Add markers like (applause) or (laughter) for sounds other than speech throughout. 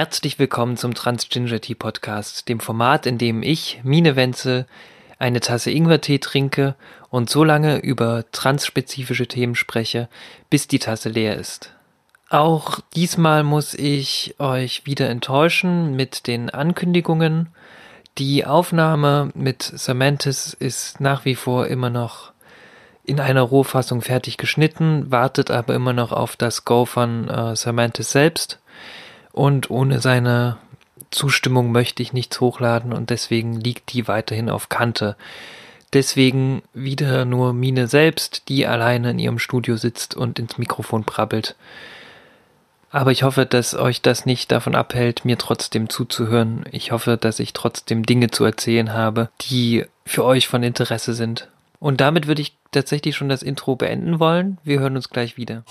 Herzlich willkommen zum Transginger Tea Podcast, dem Format, in dem ich, Mine Wenzel, eine Tasse Ingwertee trinke und so lange über transspezifische Themen spreche, bis die Tasse leer ist. Auch diesmal muss ich euch wieder enttäuschen mit den Ankündigungen. Die Aufnahme mit Samantis ist nach wie vor immer noch in einer Rohfassung fertig geschnitten, wartet aber immer noch auf das Go von äh, Samantis selbst und ohne seine Zustimmung möchte ich nichts hochladen und deswegen liegt die weiterhin auf Kante. Deswegen wieder nur Mine selbst, die alleine in ihrem Studio sitzt und ins Mikrofon brabbelt. Aber ich hoffe, dass euch das nicht davon abhält, mir trotzdem zuzuhören. Ich hoffe, dass ich trotzdem Dinge zu erzählen habe, die für euch von Interesse sind. Und damit würde ich tatsächlich schon das Intro beenden wollen. Wir hören uns gleich wieder.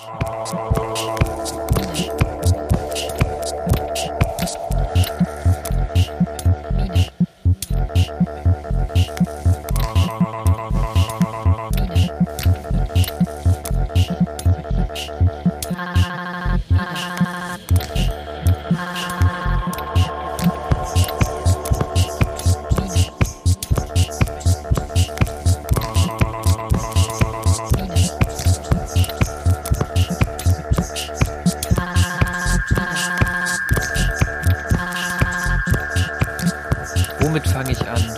Womit fange ich an?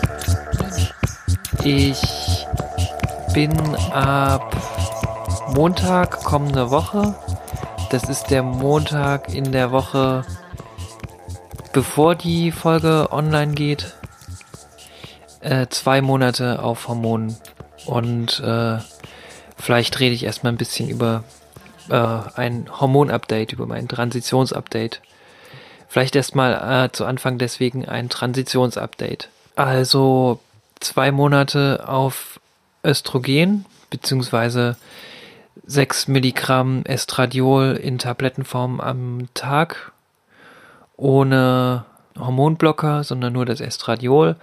Ich bin ab Montag kommende Woche. Das ist der Montag in der Woche, bevor die Folge online geht. Äh, zwei Monate auf Hormonen. Und äh, vielleicht rede ich erstmal ein bisschen über äh, ein Hormonupdate, über mein Transitionsupdate. Vielleicht erstmal äh, zu Anfang deswegen ein Transitionsupdate. Also zwei Monate auf Östrogen, beziehungsweise 6 Milligramm Estradiol in Tablettenform am Tag, ohne Hormonblocker, sondern nur das Estradiol.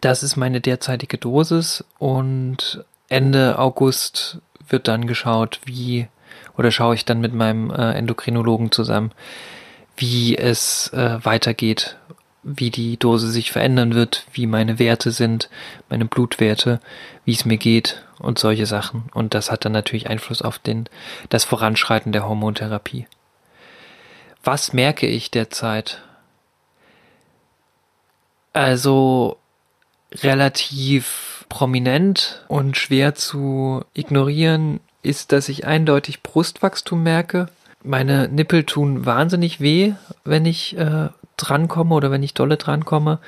Das ist meine derzeitige Dosis und Ende August wird dann geschaut, wie, oder schaue ich dann mit meinem äh, Endokrinologen zusammen, wie es äh, weitergeht, wie die Dose sich verändern wird, wie meine Werte sind, meine Blutwerte, wie es mir geht und solche Sachen. Und das hat dann natürlich Einfluss auf den, das Voranschreiten der Hormontherapie. Was merke ich derzeit? Also relativ prominent und schwer zu ignorieren ist, dass ich eindeutig Brustwachstum merke meine Nippel tun wahnsinnig weh, wenn ich äh, drankomme oder wenn ich dolle drankomme.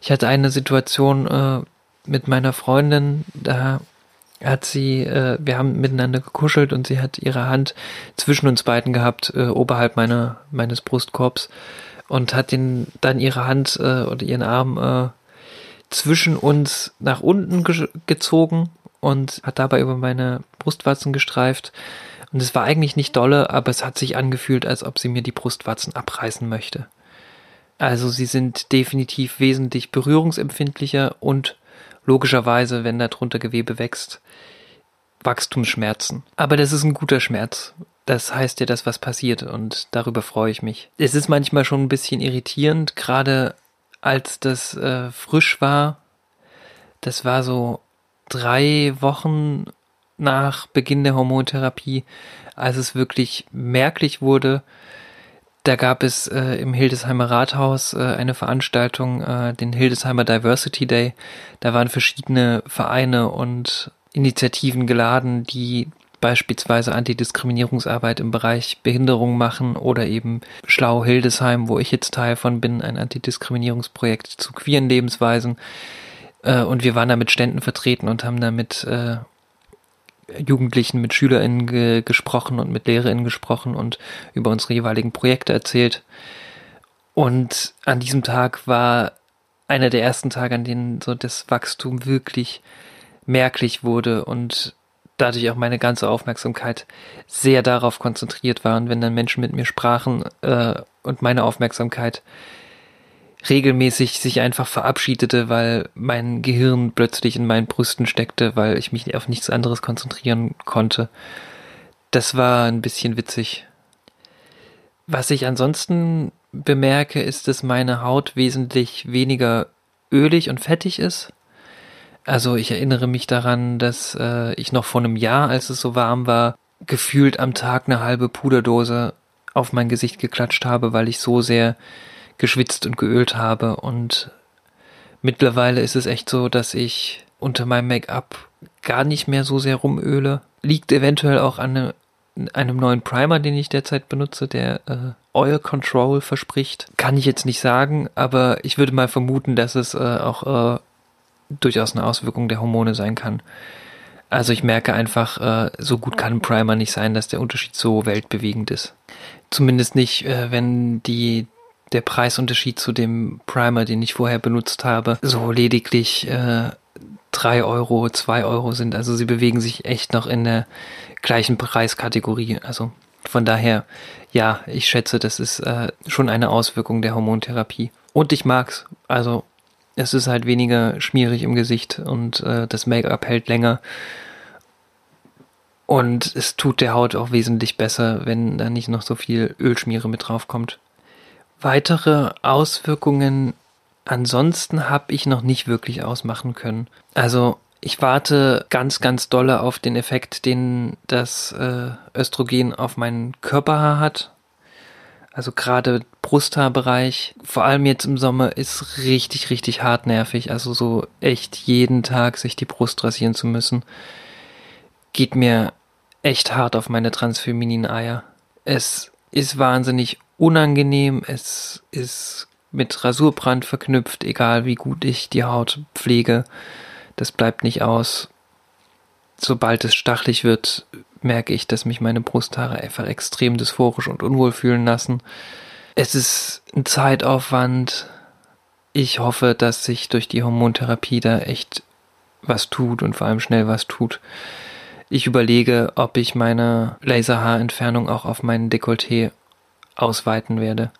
Ich hatte eine Situation äh, mit meiner Freundin, da hat sie, äh, wir haben miteinander gekuschelt und sie hat ihre Hand zwischen uns beiden gehabt, äh, oberhalb meiner, meines Brustkorbs und hat den, dann ihre Hand äh, oder ihren Arm äh, zwischen uns nach unten ge gezogen und hat dabei über meine Brustwarzen gestreift und es war eigentlich nicht dolle, aber es hat sich angefühlt, als ob sie mir die Brustwarzen abreißen möchte. Also sie sind definitiv wesentlich berührungsempfindlicher und logischerweise, wenn darunter Gewebe wächst, Wachstumsschmerzen. Aber das ist ein guter Schmerz. Das heißt ja, dass was passiert und darüber freue ich mich. Es ist manchmal schon ein bisschen irritierend, gerade als das äh, frisch war. Das war so drei Wochen nach Beginn der Hormontherapie, als es wirklich merklich wurde. Da gab es äh, im Hildesheimer Rathaus äh, eine Veranstaltung, äh, den Hildesheimer Diversity Day. Da waren verschiedene Vereine und Initiativen geladen, die beispielsweise Antidiskriminierungsarbeit im Bereich Behinderung machen oder eben Schlau Hildesheim, wo ich jetzt Teil von bin, ein Antidiskriminierungsprojekt zu queeren Lebensweisen. Äh, und wir waren da mit Ständen vertreten und haben da mit äh, Jugendlichen, mit SchülerInnen ge gesprochen und mit LehrerInnen gesprochen und über unsere jeweiligen Projekte erzählt. Und an diesem Tag war einer der ersten Tage, an denen so das Wachstum wirklich merklich wurde und dadurch auch meine ganze Aufmerksamkeit sehr darauf konzentriert war. Und wenn dann Menschen mit mir sprachen äh, und meine Aufmerksamkeit regelmäßig sich einfach verabschiedete, weil mein Gehirn plötzlich in meinen Brüsten steckte, weil ich mich auf nichts anderes konzentrieren konnte. Das war ein bisschen witzig. Was ich ansonsten bemerke, ist, dass meine Haut wesentlich weniger ölig und fettig ist. Also ich erinnere mich daran, dass äh, ich noch vor einem Jahr, als es so warm war, gefühlt am Tag eine halbe Puderdose auf mein Gesicht geklatscht habe, weil ich so sehr geschwitzt und geölt habe. Und mittlerweile ist es echt so, dass ich unter meinem Make-up gar nicht mehr so sehr rumöle. Liegt eventuell auch an eine, einem neuen Primer, den ich derzeit benutze, der äh, Oil Control verspricht. Kann ich jetzt nicht sagen, aber ich würde mal vermuten, dass es äh, auch äh, durchaus eine Auswirkung der Hormone sein kann. Also ich merke einfach, äh, so gut kann ein Primer nicht sein, dass der Unterschied so weltbewegend ist. Zumindest nicht, äh, wenn die der Preisunterschied zu dem Primer, den ich vorher benutzt habe, so lediglich äh, 3 Euro, 2 Euro sind. Also sie bewegen sich echt noch in der gleichen Preiskategorie. Also von daher, ja, ich schätze, das ist äh, schon eine Auswirkung der Hormontherapie. Und ich mag's. Also es ist halt weniger schmierig im Gesicht und äh, das Make-up hält länger. Und es tut der Haut auch wesentlich besser, wenn da nicht noch so viel Ölschmiere mit drauf kommt. Weitere Auswirkungen ansonsten habe ich noch nicht wirklich ausmachen können. Also ich warte ganz, ganz dolle auf den Effekt, den das äh, Östrogen auf meinen Körperhaar hat. Also gerade Brusthaarbereich, vor allem jetzt im Sommer, ist richtig, richtig hartnervig. Also so echt jeden Tag sich die Brust rasieren zu müssen, geht mir echt hart auf meine transfemininen Eier. Es ist wahnsinnig unangenehm, es ist mit Rasurbrand verknüpft, egal wie gut ich die Haut pflege. Das bleibt nicht aus. Sobald es stachlig wird, merke ich, dass mich meine Brusthaare einfach extrem dysphorisch und unwohl fühlen lassen. Es ist ein Zeitaufwand. Ich hoffe, dass sich durch die Hormontherapie da echt was tut und vor allem schnell was tut. Ich überlege, ob ich meine Laserhaarentfernung auch auf meinen Dekolleté ausweiten werde.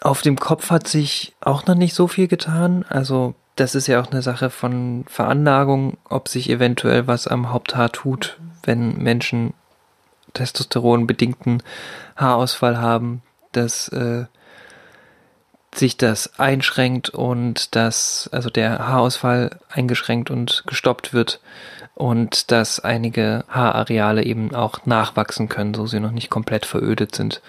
Auf dem Kopf hat sich auch noch nicht so viel getan. Also das ist ja auch eine Sache von Veranlagung, ob sich eventuell was am Haupthaar tut, wenn Menschen testosteronbedingten Haarausfall haben, dass äh, sich das einschränkt und dass also der Haarausfall eingeschränkt und gestoppt wird und dass einige Haarareale eben auch nachwachsen können, so sie noch nicht komplett verödet sind.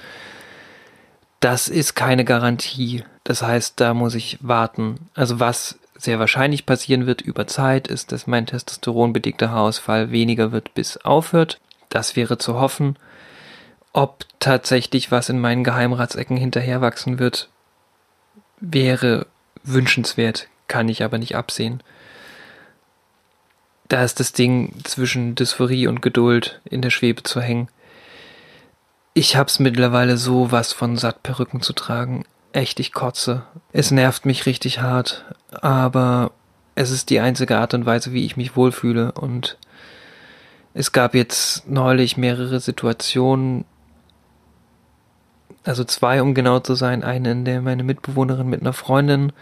Das ist keine Garantie. Das heißt, da muss ich warten. Also was sehr wahrscheinlich passieren wird über Zeit, ist, dass mein testosteronbedingter Haarausfall weniger wird, bis aufhört. Das wäre zu hoffen. Ob tatsächlich was in meinen Geheimratsecken hinterherwachsen wird, wäre wünschenswert, kann ich aber nicht absehen. Da ist das Ding zwischen Dysphorie und Geduld in der Schwebe zu hängen. Ich hab's mittlerweile so was von satt, Perücken zu tragen. Echt, ich kotze. Es nervt mich richtig hart, aber es ist die einzige Art und Weise, wie ich mich wohlfühle. Und es gab jetzt neulich mehrere Situationen, also zwei, um genau zu sein, eine, in der meine Mitbewohnerin mit einer Freundin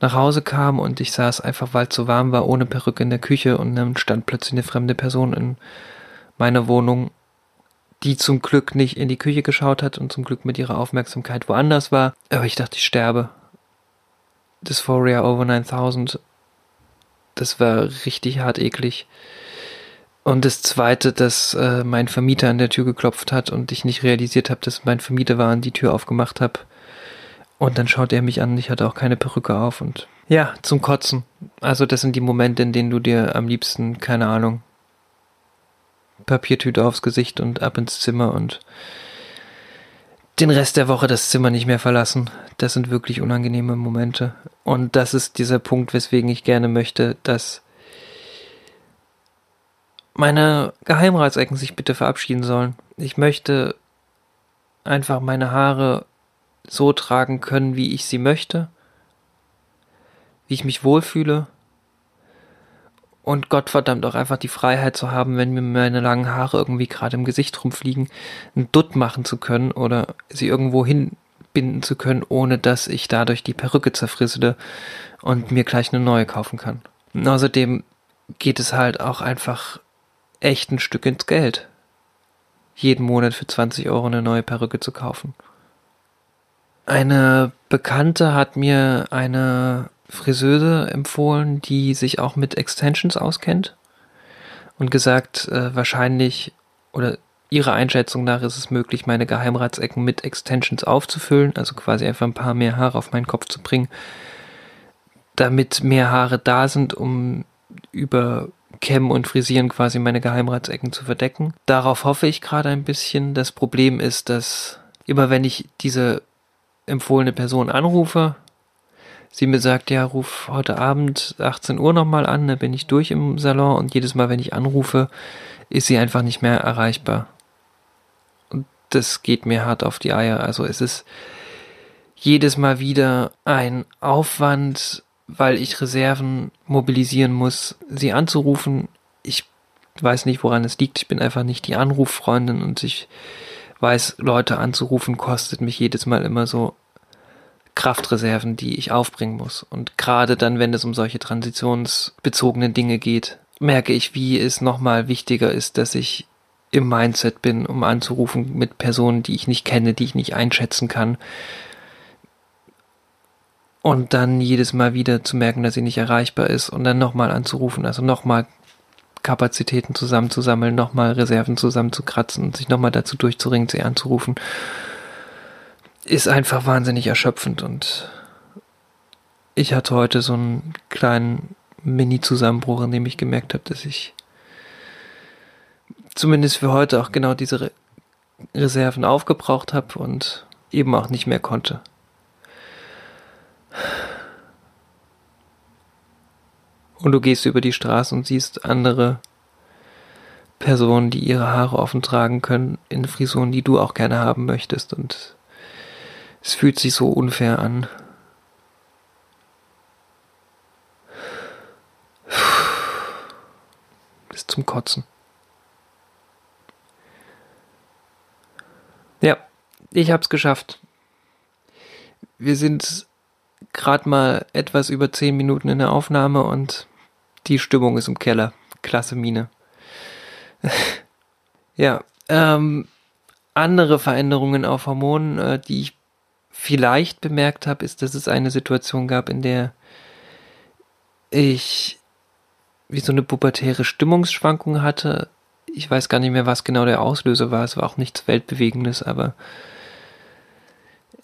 nach Hause kam und ich saß einfach, weil es so warm war, ohne Perücke in der Küche. Und dann stand plötzlich eine fremde Person in meiner Wohnung die zum Glück nicht in die Küche geschaut hat und zum Glück mit ihrer Aufmerksamkeit woanders war. Aber ich dachte, ich sterbe. Dysphoria over 9000. Das war richtig hart eklig. Und das zweite, dass äh, mein Vermieter an der Tür geklopft hat und ich nicht realisiert habe, dass mein Vermieter war und die Tür aufgemacht habe. Und dann schaut er mich an, ich hatte auch keine Perücke auf und ja, zum Kotzen. Also das sind die Momente, in denen du dir am liebsten, keine Ahnung, Papiertüte aufs Gesicht und ab ins Zimmer und den Rest der Woche das Zimmer nicht mehr verlassen. Das sind wirklich unangenehme Momente. Und das ist dieser Punkt, weswegen ich gerne möchte, dass meine Geheimratsecken sich bitte verabschieden sollen. Ich möchte einfach meine Haare so tragen können, wie ich sie möchte, wie ich mich wohlfühle und Gottverdammt auch einfach die Freiheit zu haben, wenn mir meine langen Haare irgendwie gerade im Gesicht rumfliegen, einen Dutt machen zu können oder sie irgendwo hinbinden zu können, ohne dass ich dadurch die Perücke zerfrissele und mir gleich eine neue kaufen kann. Und außerdem geht es halt auch einfach echt ein Stück ins Geld. Jeden Monat für 20 Euro eine neue Perücke zu kaufen. Eine Bekannte hat mir eine Friseuse empfohlen, die sich auch mit Extensions auskennt und gesagt, äh, wahrscheinlich oder ihrer Einschätzung nach ist es möglich, meine Geheimratsecken mit Extensions aufzufüllen, also quasi einfach ein paar mehr Haare auf meinen Kopf zu bringen, damit mehr Haare da sind, um über Kämmen und Frisieren quasi meine Geheimratsecken zu verdecken. Darauf hoffe ich gerade ein bisschen. Das Problem ist, dass immer wenn ich diese empfohlene Person anrufe, sie mir sagt, ja, ruf heute Abend 18 Uhr nochmal an, dann bin ich durch im Salon und jedes Mal, wenn ich anrufe, ist sie einfach nicht mehr erreichbar. Und das geht mir hart auf die Eier. Also es ist jedes Mal wieder ein Aufwand, weil ich Reserven mobilisieren muss, sie anzurufen. Ich weiß nicht, woran es liegt. Ich bin einfach nicht die Anruffreundin und ich weiß, Leute anzurufen kostet mich jedes Mal immer so Kraftreserven, die ich aufbringen muss. Und gerade dann, wenn es um solche transitionsbezogenen Dinge geht, merke ich, wie es nochmal wichtiger ist, dass ich im Mindset bin, um anzurufen mit Personen, die ich nicht kenne, die ich nicht einschätzen kann. Und dann jedes Mal wieder zu merken, dass sie nicht erreichbar ist und dann nochmal anzurufen, also nochmal Kapazitäten zusammenzusammeln, nochmal Reserven zusammenzukratzen und sich nochmal dazu durchzuringen, sie anzurufen, ist einfach wahnsinnig erschöpfend und ich hatte heute so einen kleinen Mini-Zusammenbruch, in dem ich gemerkt habe, dass ich zumindest für heute auch genau diese Re Reserven aufgebraucht habe und eben auch nicht mehr konnte. Und du gehst über die Straße und siehst andere Personen, die ihre Haare offen tragen können, in Frisuren, die du auch gerne haben möchtest. Und es fühlt sich so unfair an. Bis zum Kotzen. Ja, ich hab's geschafft. Wir sind gerade mal etwas über zehn Minuten in der Aufnahme und die Stimmung ist im Keller. Klasse Mine. (laughs) ja, ähm, andere Veränderungen auf Hormonen, äh, die ich vielleicht bemerkt habe, ist, dass es eine Situation gab, in der ich wie so eine pubertäre Stimmungsschwankung hatte. Ich weiß gar nicht mehr, was genau der Auslöser war. Es war auch nichts Weltbewegendes, aber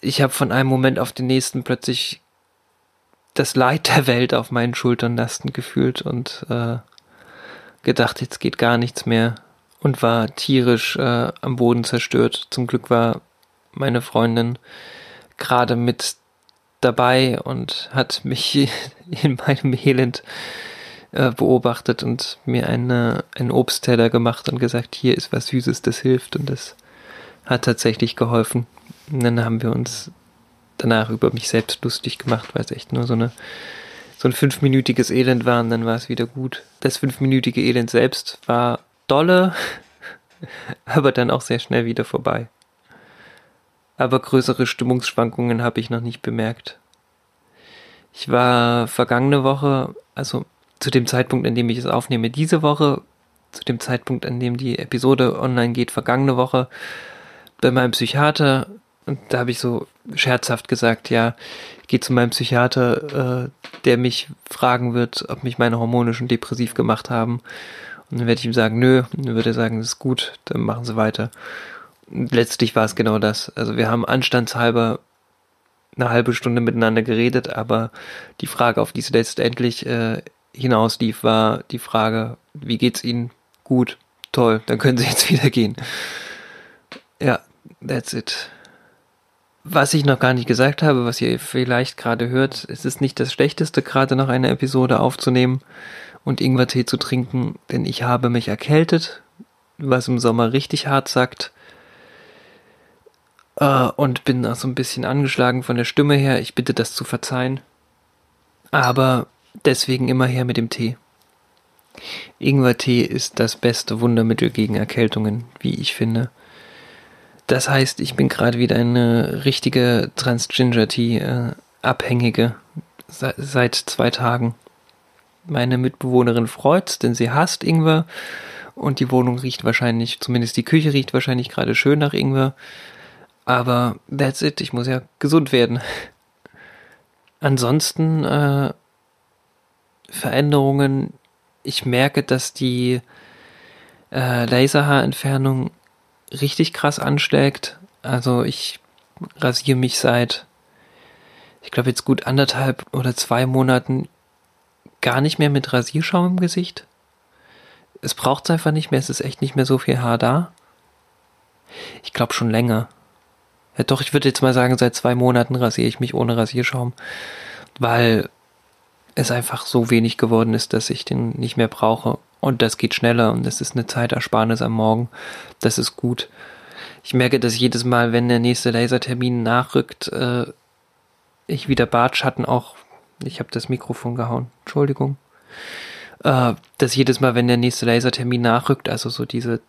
ich habe von einem Moment auf den nächsten plötzlich das Leid der Welt auf meinen Schultern lastend gefühlt und äh, gedacht, jetzt geht gar nichts mehr und war tierisch äh, am Boden zerstört. Zum Glück war meine Freundin gerade mit dabei und hat mich (laughs) in meinem Elend äh, beobachtet und mir eine, einen Obstteller gemacht und gesagt, hier ist was Süßes, das hilft und das hat tatsächlich geholfen. Und dann haben wir uns danach über mich selbst lustig gemacht, weil es echt nur so eine so ein fünfminütiges Elend war und dann war es wieder gut. Das fünfminütige Elend selbst war dolle, (laughs) aber dann auch sehr schnell wieder vorbei aber größere Stimmungsschwankungen habe ich noch nicht bemerkt. Ich war vergangene Woche, also zu dem Zeitpunkt, an dem ich es aufnehme, diese Woche, zu dem Zeitpunkt, an dem die Episode online geht, vergangene Woche, bei meinem Psychiater. Und da habe ich so scherzhaft gesagt, ja, gehe zu meinem Psychiater, äh, der mich fragen wird, ob mich meine Hormone schon depressiv gemacht haben. Und dann werde ich ihm sagen, nö. Und dann würde er sagen, das ist gut, dann machen sie weiter letztlich war es genau das. Also wir haben anstandshalber eine halbe Stunde miteinander geredet, aber die Frage, auf die es letztendlich äh, hinauslief, war die Frage, wie geht's Ihnen? Gut, toll, dann können Sie jetzt (laughs) wieder gehen. Ja, that's it. Was ich noch gar nicht gesagt habe, was ihr vielleicht gerade hört, es ist nicht das Schlechteste, gerade noch eine Episode aufzunehmen und Ingwertee zu trinken, denn ich habe mich erkältet, was im Sommer richtig hart sagt äh, und bin auch so ein bisschen angeschlagen von der Stimme her. Ich bitte das zu verzeihen. Aber deswegen immer her mit dem Tee. Ingwertee ist das beste Wundermittel gegen Erkältungen, wie ich finde. Das heißt, ich bin gerade wieder eine richtige Trans-Ginger-Tea-Abhängige äh, seit, seit zwei Tagen. Meine Mitbewohnerin freut's, denn sie hasst Ingwer und die Wohnung riecht wahrscheinlich, zumindest die Küche riecht wahrscheinlich gerade schön nach Ingwer Aber that's it, ich muss ja gesund werden. Ansonsten äh, Veränderungen, ich merke, dass die äh, Laserhaarentfernung richtig krass anschlägt. Also ich rasiere mich seit, ich glaube jetzt gut anderthalb oder zwei Monaten gar nicht mehr mit Rasierschaum im Gesicht. Es braucht es einfach nicht mehr, es ist echt nicht mehr so viel Haar da. Ich glaube schon länger. Ja, doch, ich würde jetzt mal sagen, seit zwei Monaten rasiere ich mich ohne Rasierschaum, weil es einfach so wenig geworden ist, dass ich den nicht mehr brauche. Und das geht schneller und das ist eine Zeitersparnis am Morgen. Das ist gut. Ich merke, dass jedes Mal, wenn der nächste Lasertermin nachrückt, äh, ich wieder Bartschatten auch. Ich habe das Mikrofon gehauen. Entschuldigung. Äh, dass jedes Mal, wenn der nächste Lasertermin nachrückt, also so diese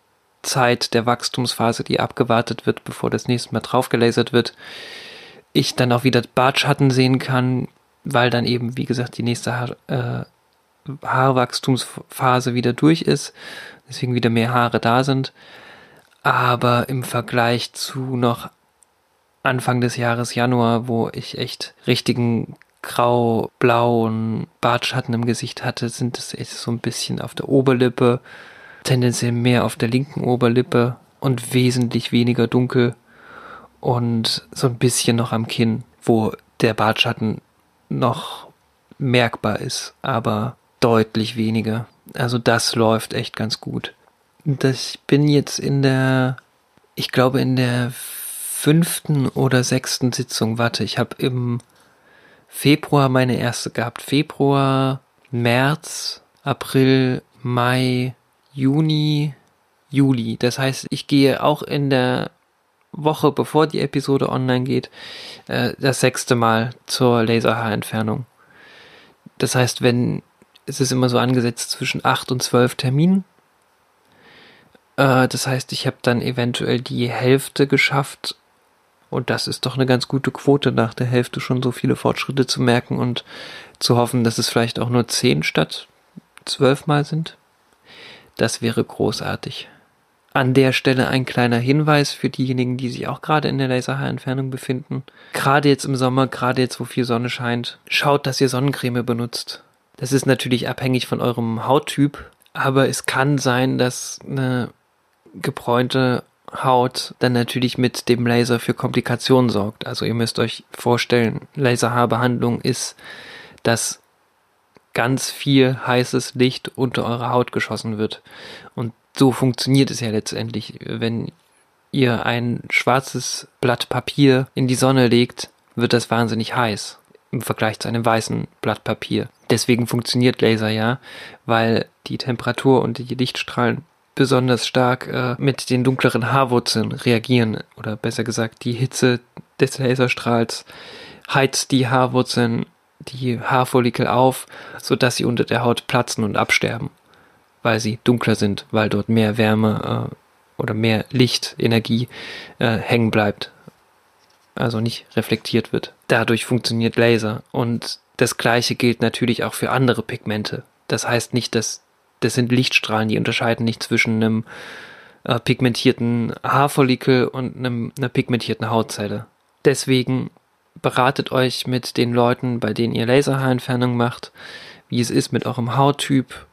Zeit der Wachstumsphase, die abgewartet wird, bevor das nächste Mal draufgelasert wird, ich dann auch wieder Bartschatten sehen kann, weil dann eben, wie gesagt, die nächste Haar, äh, Haarwachstumsphase wieder durch ist, deswegen wieder mehr Haare da sind. Aber im Vergleich zu noch Anfang des Jahres Januar, wo ich echt richtigen grau-blauen Bartschatten im Gesicht hatte, sind es echt so ein bisschen auf der Oberlippe, tendenziell mehr auf der linken Oberlippe und wesentlich weniger dunkel und so ein bisschen noch am Kinn, wo der Bartschatten noch merkbar ist, aber deutlich weniger. Also das läuft echt ganz gut. Ich bin jetzt in der, ich glaube in der fünften oder sechsten Sitzung. Warte, ich habe im Februar meine erste gehabt. Februar, März, April, Mai, Juni, Juli. Das heißt, ich gehe auch in der Woche, bevor die Episode online geht, äh, das sechste Mal zur Laserhaarentfernung. Das heißt, wenn es ist immer so angesetzt zwischen acht und zwölf Terminen. Äh, das heißt, ich habe dann eventuell die Hälfte geschafft und das ist doch eine ganz gute Quote, nach der Hälfte schon so viele Fortschritte zu merken und zu hoffen, dass es vielleicht auch nur zehn statt zwölf Mal sind. Das wäre großartig. An der Stelle ein kleiner Hinweis für diejenigen, die sich auch gerade in der Laserhaarentfernung befinden. Gerade jetzt im Sommer, gerade jetzt, wo viel Sonne scheint, schaut, dass ihr Sonnencreme benutzt. Das ist natürlich abhängig von eurem Hauttyp, aber es kann sein, dass eine gebräunte Haut dann natürlich mit dem Laser für Komplikationen sorgt. Also ihr müsst euch vorstellen, Laserhaarbehandlung ist, dass ganz viel heißes Licht unter eure Haut geschossen wird. Und so funktioniert es ja letztendlich. Wenn ihr ein schwarzes Blatt Papier in die Sonne legt, wird das wahnsinnig heiß im Vergleich zu einem weißen Blatt Papier. Deswegen funktioniert Laser ja, weil die Temperatur und die Lichtstrahlen besonders stark äh, mit den dunkleren Haarwurzeln reagieren. Oder besser gesagt, die Hitze des Laserstrahls heizt die Haarwurzeln, die Haarfollikel auf, sodass sie unter der Haut platzen und absterben weil sie dunkler sind, weil dort mehr Wärme äh, oder mehr Lichtenergie äh, hängen bleibt. Also nicht reflektiert wird. Dadurch funktioniert Laser. Und das gleiche gilt natürlich auch für andere Pigmente. Das heißt nicht, dass das sind Lichtstrahlen, die unterscheiden nicht zwischen einem äh, pigmentierten Haarfollikel und einem, einer pigmentierten Hautzelle. Deswegen beratet euch mit den Leuten, bei denen ihr Laserhaarentfernung macht, wie es ist mit eurem Hauttyp,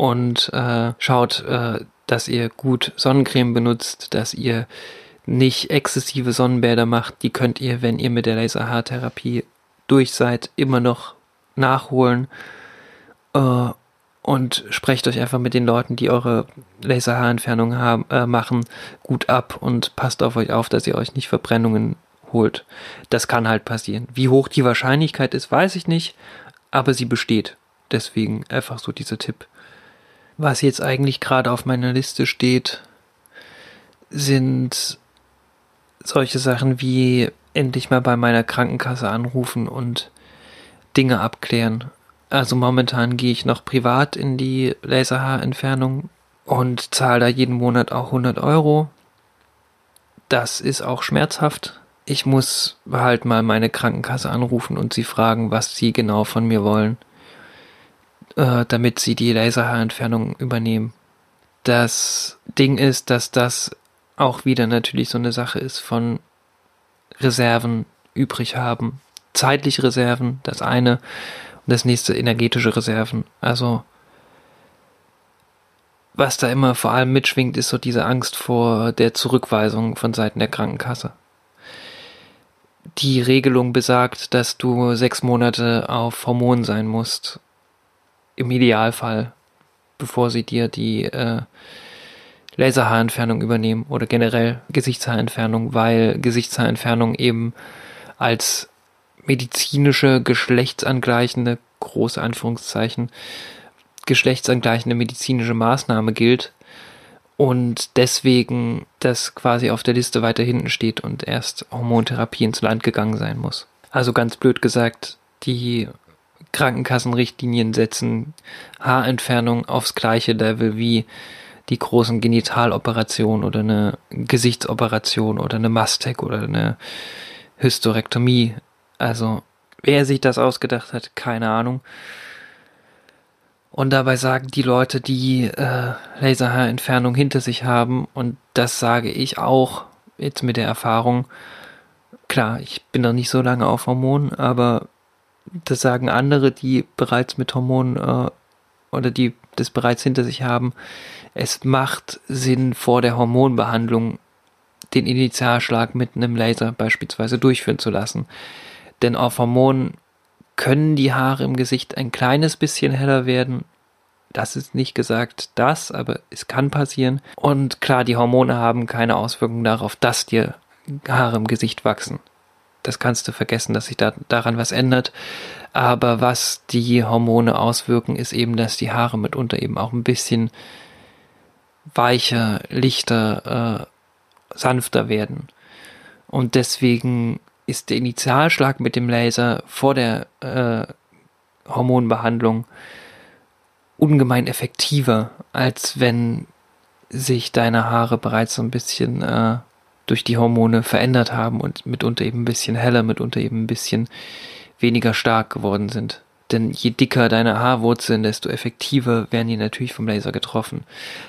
und äh, schaut, äh, dass ihr gut Sonnencreme benutzt, dass ihr nicht exzessive Sonnenbäder macht. Die könnt ihr, wenn ihr mit der Laserhaartherapie durch seid, immer noch nachholen. Äh, und sprecht euch einfach mit den Leuten, die eure Laserhaarentfernung haben, äh, machen, gut ab und passt auf euch auf, dass ihr euch nicht Verbrennungen holt. Das kann halt passieren. Wie hoch die Wahrscheinlichkeit ist, weiß ich nicht, aber sie besteht. Deswegen einfach so dieser Tipp. Was jetzt eigentlich gerade auf meiner Liste steht, sind solche Sachen wie endlich mal bei meiner Krankenkasse anrufen und Dinge abklären. Also momentan gehe ich noch privat in die Laserhaarentfernung und zahle da jeden Monat auch 100 Euro. Das ist auch schmerzhaft. Ich muss halt mal meine Krankenkasse anrufen und sie fragen, was sie genau von mir wollen äh, damit sie die Laserhaarentfernung übernehmen. Das Ding ist, dass das auch wieder natürlich so eine Sache ist von Reserven übrig haben. Zeitliche Reserven, das eine, und das nächste energetische Reserven. Also, was da immer vor allem mitschwingt, ist so diese Angst vor der Zurückweisung von Seiten der Krankenkasse. Die Regelung besagt, dass du sechs Monate auf Hormon sein musst. Im Idealfall, bevor sie dir die äh, Laserhaarentfernung übernehmen oder generell Gesichtshaarentfernung, weil Gesichtshaarentfernung eben als medizinische, geschlechtsangleichende, große Anführungszeichen, geschlechtsangleichende medizinische Maßnahme gilt und deswegen das quasi auf der Liste weiter hinten steht und erst Hormontherapie ins Land gegangen sein muss. Also ganz blöd gesagt, die Krankenkassenrichtlinien setzen Haarentfernung aufs gleiche Level wie die großen Genitaloperationen oder eine Gesichtsoperation oder eine Mastec oder eine Hysterektomie. Also, wer sich das ausgedacht hat, keine Ahnung. Und dabei sagen die Leute, die äh, Laserhaarentfernung hinter sich haben, und das sage ich auch jetzt mit der Erfahrung, klar, ich bin noch nicht so lange auf Hormonen, aber das sagen andere, die bereits mit Hormonen äh, oder die das bereits hinter sich haben, es macht Sinn, vor der Hormonbehandlung den Initialschlag mit einem Laser beispielsweise durchführen zu lassen. Denn auf Hormonen können die Haare im Gesicht ein kleines bisschen heller werden. Das ist nicht gesagt das, aber es kann passieren. Und klar, die Hormone haben keine Auswirkungen darauf, dass dir Haare im Gesicht wachsen. Das kannst du vergessen, dass sich da, daran was ändert. Aber was die Hormone auswirken, ist eben, dass die Haare mitunter eben auch ein bisschen weicher, lichter, äh, sanfter werden. Und deswegen ist der Initialschlag mit dem Laser vor der äh, Hormonbehandlung ungemein effektiver, als wenn sich deine Haare bereits so ein bisschen äh, durch die Hormone verändert haben und mitunter eben ein bisschen heller, mitunter eben ein bisschen weniger stark geworden sind. Denn je dicker deine Haarwurzeln, desto effektiver werden die natürlich vom Laser getroffen.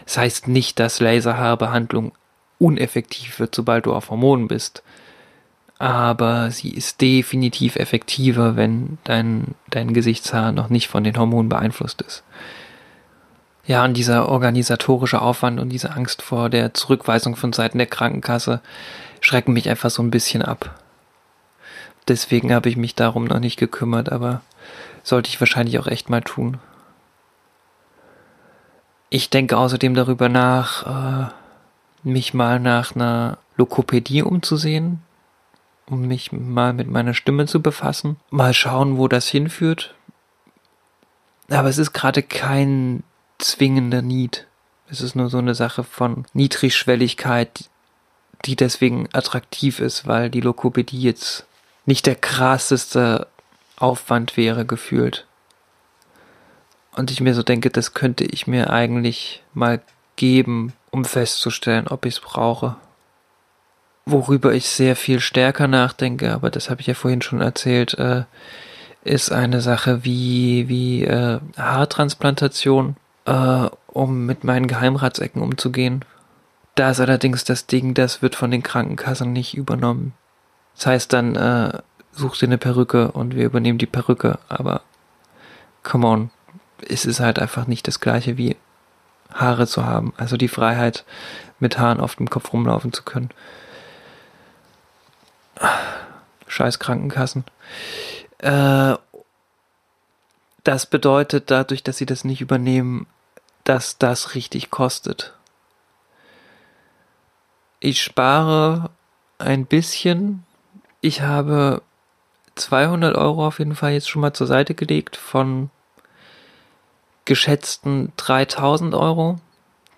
Das heißt nicht, dass Laserhaarbehandlung uneffektiv wird, sobald du auf Hormonen bist. Aber sie ist definitiv effektiver, wenn dein, dein Gesichtshaar noch nicht von den Hormonen beeinflusst ist. Ja, und dieser organisatorische Aufwand und diese Angst vor der Zurückweisung von Seiten der Krankenkasse schrecken mich einfach so ein bisschen ab. Deswegen habe ich mich darum noch nicht gekümmert, aber sollte ich wahrscheinlich auch echt mal tun. Ich denke außerdem darüber nach, äh, mich mal nach einer Lokopädie umzusehen, um mich mal mit meiner Stimme zu befassen. Mal schauen, wo das hinführt. Aber es ist gerade kein zwingender Need. Es ist nur so eine Sache von Niedrigschwelligkeit, die deswegen attraktiv ist, weil die Lokopädie jetzt nicht der krasseste Aufwand wäre gefühlt. Und ich mir so denke, das könnte ich mir eigentlich mal geben, um festzustellen, ob ich es brauche. Worüber ich sehr viel stärker nachdenke, aber das habe ich ja vorhin schon erzählt, äh, ist eine Sache wie, wie äh, Haartransplantation, äh, um mit meinen Geheimratsecken umzugehen. Da ist allerdings das Ding, das wird von den Krankenkassen nicht übernommen. Das heißt dann, äh, such dir eine Perücke und wir übernehmen die Perücke, aber come on, es ist halt einfach nicht das gleiche wie Haare zu haben. Also die Freiheit, mit Haaren auf dem Kopf rumlaufen zu können. Scheiß Krankenkassen. Äh, das bedeutet dadurch, dass sie das nicht übernehmen, dass das richtig kostet. Ich spare ein bisschen. Ich habe 200 Euro auf jeden Fall jetzt schon mal zur Seite gelegt von geschätzten 3000 Euro.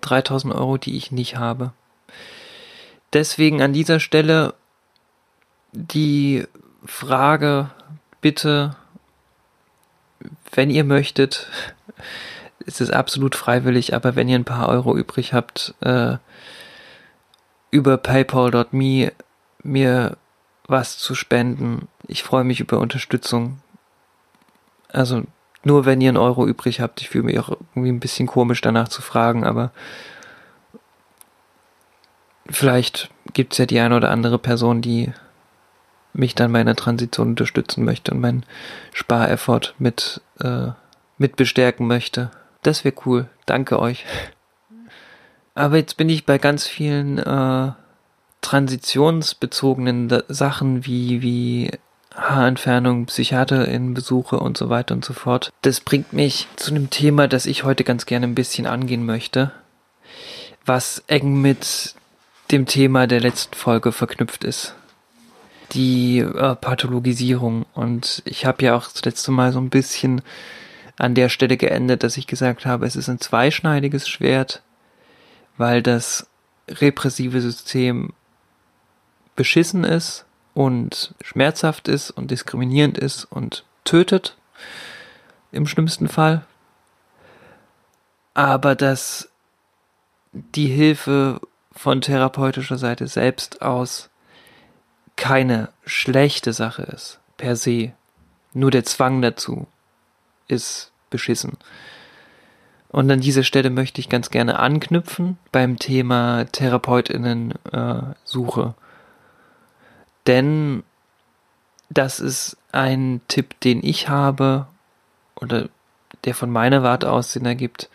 3000 Euro, die ich nicht habe. Deswegen an dieser Stelle die Frage, bitte, wenn ihr möchtet, (laughs) ist es absolut freiwillig, aber wenn ihr ein paar Euro übrig habt, äh, über paypal.me mir was zu spenden. Ich freue mich über Unterstützung. Also nur wenn ihr einen Euro übrig habt, ich fühle mich auch irgendwie ein bisschen komisch danach zu fragen, aber vielleicht gibt es ja die eine oder andere Person, die mich dann meiner Transition unterstützen möchte und meinen Spareffort mit, äh, mit bestärken möchte. Das wäre cool. Danke euch. Aber jetzt bin ich bei ganz vielen äh, transitionsbezogenen Sachen wie, wie Haarentfernung, Psychiaterinnenbesuche und so weiter und so fort. Das bringt mich zu einem Thema, das ich heute ganz gerne ein bisschen angehen möchte, was eng mit dem Thema der letzten Folge verknüpft ist. Die äh, Pathologisierung. Und ich habe ja auch das letzte Mal so ein bisschen an der Stelle geendet, dass ich gesagt habe, es ist ein zweischneidiges Schwert, weil das repressive System beschissen ist und schmerzhaft ist und diskriminierend ist und tötet, im schlimmsten Fall. Aber dass die Hilfe von therapeutischer Seite selbst aus keine schlechte Sache ist, per se. Nur der Zwang dazu ist beschissen. Und an dieser Stelle möchte ich ganz gerne anknüpfen beim Thema Therapeutinnen-Suche. Äh, denn das ist ein Tipp, den ich habe oder der von meiner Warte aus Sinn ergibt.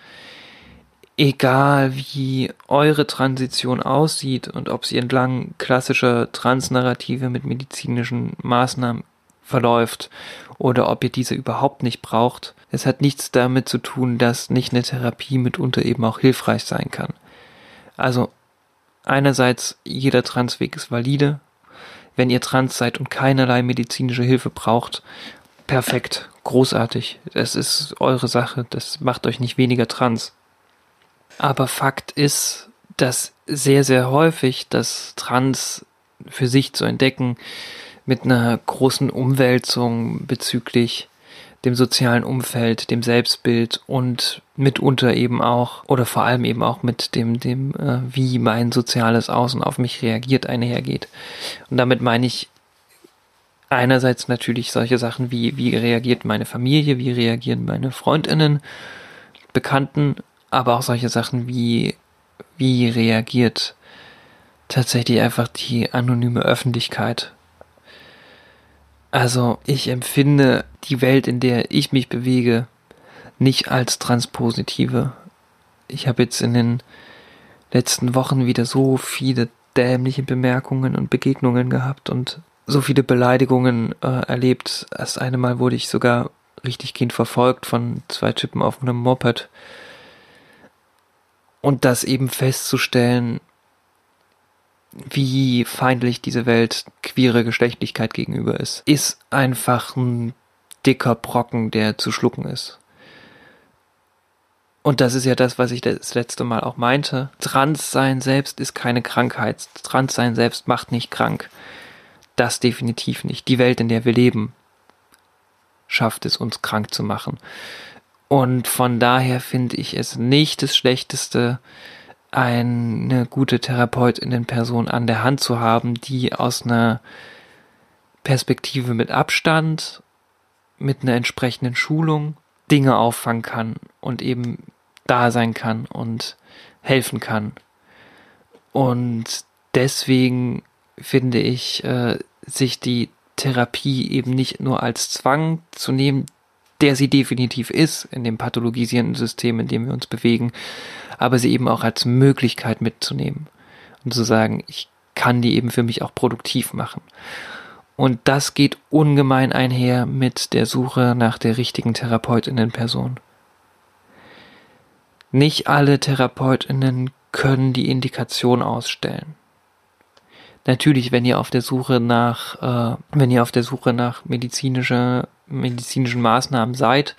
Egal wie eure Transition aussieht und ob sie entlang klassischer Transnarrative mit medizinischen Maßnahmen verläuft oder ob ihr diese überhaupt nicht braucht, es hat nichts damit zu tun, dass nicht eine Therapie mitunter eben auch hilfreich sein kann. Also einerseits jeder Transweg ist valide, wenn ihr trans seid und keinerlei medizinische Hilfe braucht, perfekt, großartig. Es ist eure Sache, das macht euch nicht weniger trans. Aber Fakt ist, dass sehr, sehr häufig das Trans für sich zu entdecken mit einer großen Umwälzung bezüglich dem sozialen Umfeld, dem Selbstbild und mitunter eben auch oder vor allem eben auch mit dem, dem, äh, wie mein soziales Außen auf mich reagiert, einhergeht. Und damit meine ich einerseits natürlich solche Sachen wie, wie reagiert meine Familie, wie reagieren meine Freundinnen, Bekannten, aber auch solche Sachen wie, wie reagiert tatsächlich einfach die anonyme Öffentlichkeit also ich empfinde die Welt, in der ich mich bewege, nicht als transpositive. Ich habe jetzt in den letzten Wochen wieder so viele dämliche Bemerkungen und Begegnungen gehabt und so viele Beleidigungen äh, erlebt. Das eine Mal wurde ich sogar richtig kind verfolgt von zwei Typen auf einem Moped. Und das eben festzustellen, wie feindlich diese Welt queere Geschlechtlichkeit gegenüber ist, ist einfach ein dicker Brocken, der zu schlucken ist. Und das ist ja das, was ich das letzte Mal auch meinte. Transsein selbst ist keine Krankheit. Transsein selbst macht nicht krank. Das definitiv nicht. Die Welt, in der wir leben, schafft es uns krank zu machen. Und von daher finde ich es nicht das Schlechteste, eine gute Therapeutin-Person an der Hand zu haben, die aus einer Perspektive mit Abstand, mit einer entsprechenden Schulung Dinge auffangen kann und eben da sein kann und helfen kann. Und deswegen finde ich, äh, sich die Therapie eben nicht nur als Zwang zu nehmen, der sie definitiv ist in dem pathologisierenden System, in dem wir uns bewegen, aber sie eben auch als Möglichkeit mitzunehmen und zu sagen, ich kann die eben für mich auch produktiv machen. Und das geht ungemein einher mit der Suche nach der richtigen Therapeutinnenperson. Nicht alle Therapeutinnen können die Indikation ausstellen. Natürlich, wenn ihr auf der Suche nach, äh, wenn ihr auf der Suche nach medizinischer, medizinischen Maßnahmen seid,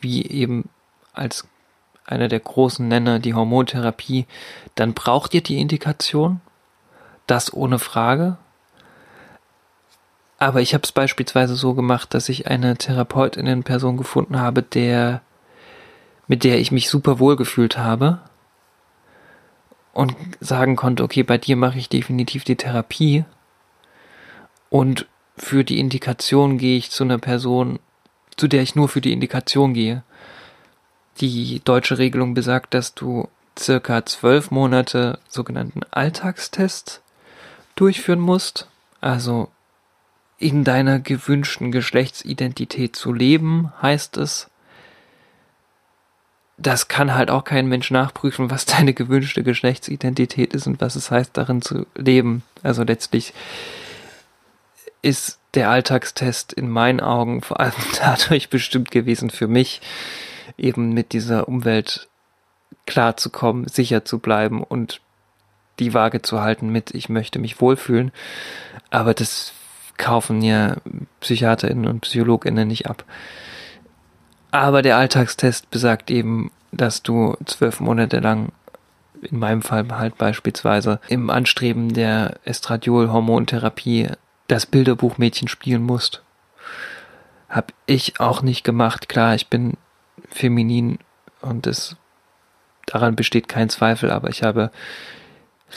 wie eben als einer der großen Nenner die Hormontherapie, dann braucht ihr die Indikation. Das ohne Frage. Aber ich habe es beispielsweise so gemacht, dass ich eine Therapeutinnenperson gefunden habe, der, mit der ich mich super wohl gefühlt habe und sagen konnte, okay, bei dir mache ich definitiv die Therapie und für die Indikation gehe ich zu einer Person, zu der ich nur für die Indikation gehe. Die deutsche Regelung besagt, dass du circa zwölf Monate sogenannten Alltagstest durchführen musst. Also in deiner gewünschten Geschlechtsidentität zu leben, heißt es. Das kann halt auch kein Mensch nachprüfen, was deine gewünschte Geschlechtsidentität ist und was es heißt, darin zu leben. Also letztlich ist der Alltagstest in meinen Augen vor allem (laughs) dadurch bestimmt gewesen für mich, eben mit dieser Umwelt klarzukommen, sicher zu bleiben und die Waage zu halten mit, ich möchte mich wohlfühlen. Aber das kaufen ja PsychiaterInnen und PsychologInnen nicht ab. Aber der Alltagstest besagt eben, dass du zwölf Monate lang, in meinem Fall halt beispielsweise, im Anstreben der Estradiol-Hormontherapie das Bilderbuchmädchen spielen musst. Hab ich auch nicht gemacht. Klar, ich bin feminin und es daran besteht kein Zweifel, aber ich habe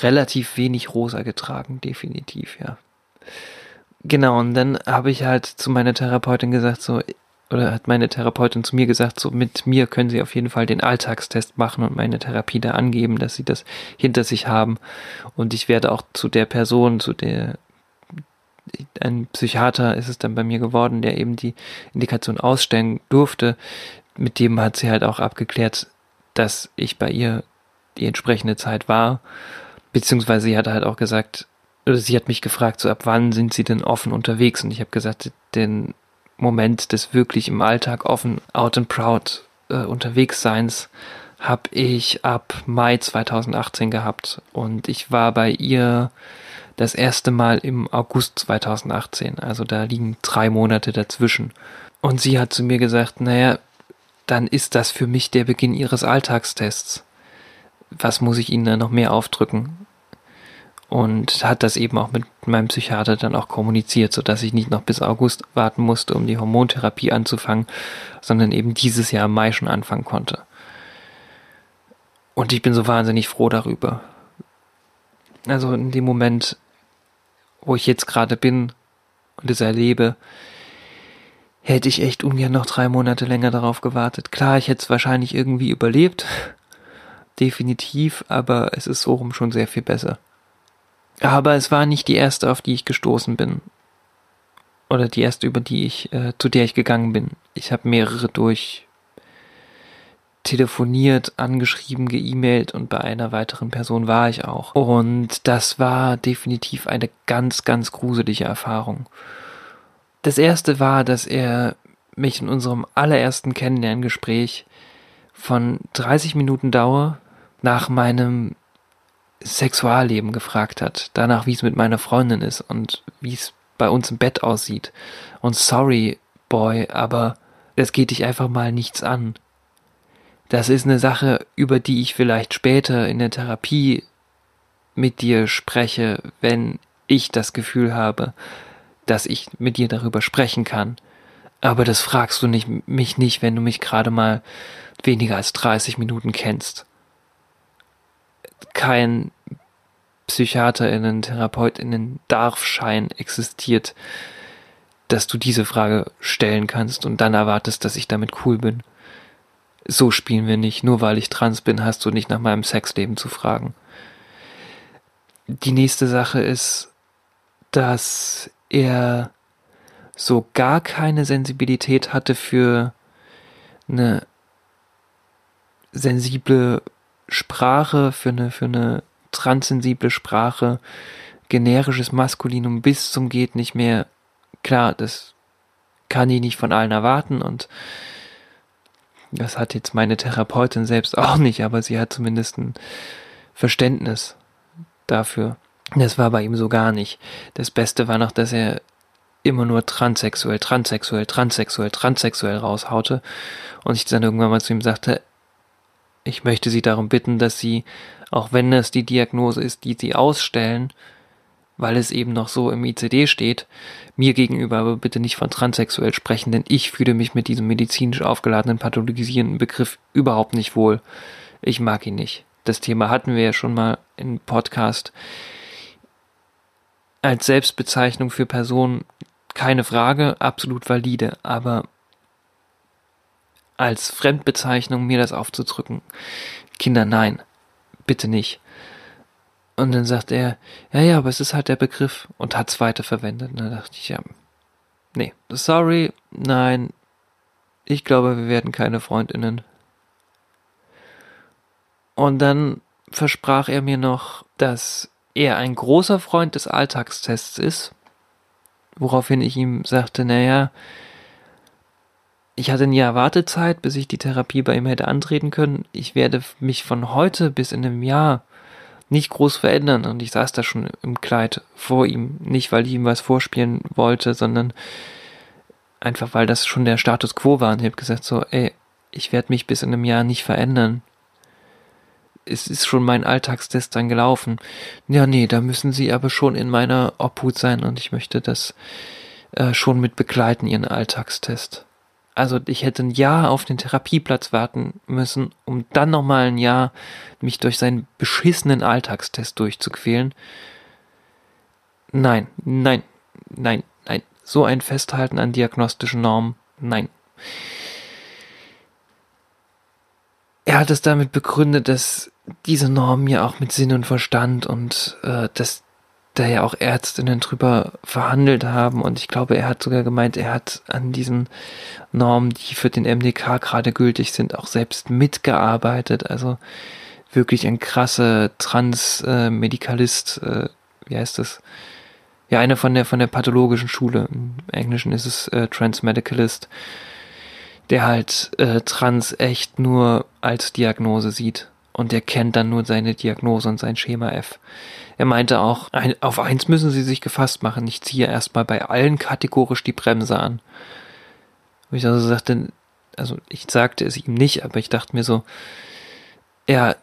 relativ wenig rosa getragen, definitiv, ja. Genau, und dann habe ich halt zu meiner Therapeutin gesagt, so, oder hat meine Therapeutin zu mir gesagt, so mit mir können sie auf jeden Fall den Alltagstest machen und meine Therapie da angeben, dass sie das hinter sich haben. Und ich werde auch zu der Person, zu der ein Psychiater ist es dann bei mir geworden, der eben die Indikation ausstellen durfte. Mit dem hat sie halt auch abgeklärt, dass ich bei ihr die entsprechende Zeit war. Beziehungsweise sie hat halt auch gesagt, oder sie hat mich gefragt, so ab wann sind sie denn offen unterwegs? Und ich habe gesagt, den Moment des wirklich im Alltag offen, out and proud äh, unterwegs seins habe ich ab Mai 2018 gehabt und ich war bei ihr das erste Mal im August 2018. Also da liegen drei Monate dazwischen. Und sie hat zu mir gesagt, naja, dann ist das für mich der Beginn ihres Alltagstests. Was muss ich ihnen da noch mehr aufdrücken? Und hat das eben auch mit meinem Psychiater dann auch kommuniziert, sodass ich nicht noch bis August warten musste, um die Hormontherapie anzufangen, sondern eben dieses Jahr im Mai schon anfangen konnte. Und ich bin so wahnsinnig froh darüber. Also in dem Moment, wo ich jetzt gerade bin und es erlebe, hätte ich echt ungern noch drei Monate länger darauf gewartet. Klar, ich hätte es wahrscheinlich irgendwie überlebt. (laughs) Definitiv, aber es ist so rum schon sehr viel besser. Aber es war nicht die erste, auf die ich gestoßen bin. Oder die erste, über die ich, äh, zu der ich gegangen bin. Ich habe mehrere durch telefoniert, angeschrieben, geemailt und bei einer weiteren Person war ich auch. Und das war definitiv eine ganz, ganz gruselige Erfahrung. Das erste war, dass er mich in unserem allerersten Kennenlerngespräch von 30 Minuten Dauer nach meinem Sexualleben gefragt hat, danach, wie es mit meiner Freundin ist und wie es bei uns im Bett aussieht. Und sorry, Boy, aber es geht dich einfach mal nichts an. Das ist eine Sache, über die ich vielleicht später in der Therapie mit dir spreche, wenn ich das Gefühl habe, dass ich mit dir darüber sprechen kann. Aber das fragst du nicht, mich nicht, wenn du mich gerade mal weniger als 30 Minuten kennst. Kein PsychiaterInnen, TherapeutInnen Darfschein existiert, dass du diese Frage stellen kannst und dann erwartest, dass ich damit cool bin. So spielen wir nicht. Nur weil ich trans bin, hast du nicht nach meinem Sexleben zu fragen. Die nächste Sache ist, dass er so gar keine Sensibilität hatte für eine sensible Sprache, für eine, für eine transsensible Sprache, generisches Maskulinum bis zum geht nicht mehr. Klar, das kann ich nicht von allen erwarten und das hat jetzt meine Therapeutin selbst auch nicht, aber sie hat zumindest ein Verständnis dafür. Das war bei ihm so gar nicht. Das Beste war noch, dass er immer nur transsexuell, transsexuell, transsexuell, transsexuell raushaute und ich dann irgendwann mal zu ihm sagte, ich möchte Sie darum bitten, dass Sie, auch wenn das die Diagnose ist, die Sie ausstellen, weil es eben noch so im ICD steht, mir gegenüber aber bitte nicht von transsexuell sprechen, denn ich fühle mich mit diesem medizinisch aufgeladenen pathologisierenden Begriff überhaupt nicht wohl. Ich mag ihn nicht. Das Thema hatten wir ja schon mal im Podcast als Selbstbezeichnung für Personen keine Frage, absolut valide, aber als Fremdbezeichnung mir das aufzudrücken, Kinder, nein, bitte nicht. Und dann sagt er, ja, ja, aber es ist halt der Begriff und hat es weiterverwendet. Und dann dachte ich, ja, nee, sorry, nein, ich glaube, wir werden keine Freundinnen. Und dann versprach er mir noch, dass er ein großer Freund des Alltagstests ist, woraufhin ich ihm sagte, naja, ich hatte ein Jahr Wartezeit, bis ich die Therapie bei ihm hätte antreten können. Ich werde mich von heute bis in einem Jahr nicht groß verändern. Und ich saß da schon im Kleid vor ihm. Nicht, weil ich ihm was vorspielen wollte, sondern einfach, weil das schon der Status quo war. Und ich habe gesagt so, ey, ich werde mich bis in einem Jahr nicht verändern es ist schon mein Alltagstest dann gelaufen. Ja, nee, da müssen Sie aber schon in meiner Obhut sein und ich möchte das äh, schon mit begleiten, Ihren Alltagstest. Also ich hätte ein Jahr auf den Therapieplatz warten müssen, um dann nochmal ein Jahr mich durch seinen beschissenen Alltagstest durchzuquälen. Nein, nein, nein, nein. So ein Festhalten an diagnostischen Normen, nein. Er hat es damit begründet, dass diese Normen ja auch mit Sinn und Verstand und äh, dass da ja auch Ärztinnen drüber verhandelt haben und ich glaube, er hat sogar gemeint, er hat an diesen Normen, die für den MDK gerade gültig sind, auch selbst mitgearbeitet. Also wirklich ein krasser Transmedikalist, äh, wie heißt das? Ja, einer von der von der pathologischen Schule. Im Englischen ist es äh, Transmedicalist, der halt äh, Trans echt nur als Diagnose sieht und er kennt dann nur seine Diagnose und sein Schema F. Er meinte auch, ein, auf eins müssen Sie sich gefasst machen. Ich ziehe erstmal bei allen kategorisch die Bremse an. Und ich also sagte, also ich sagte es ihm nicht, aber ich dachte mir so, ja,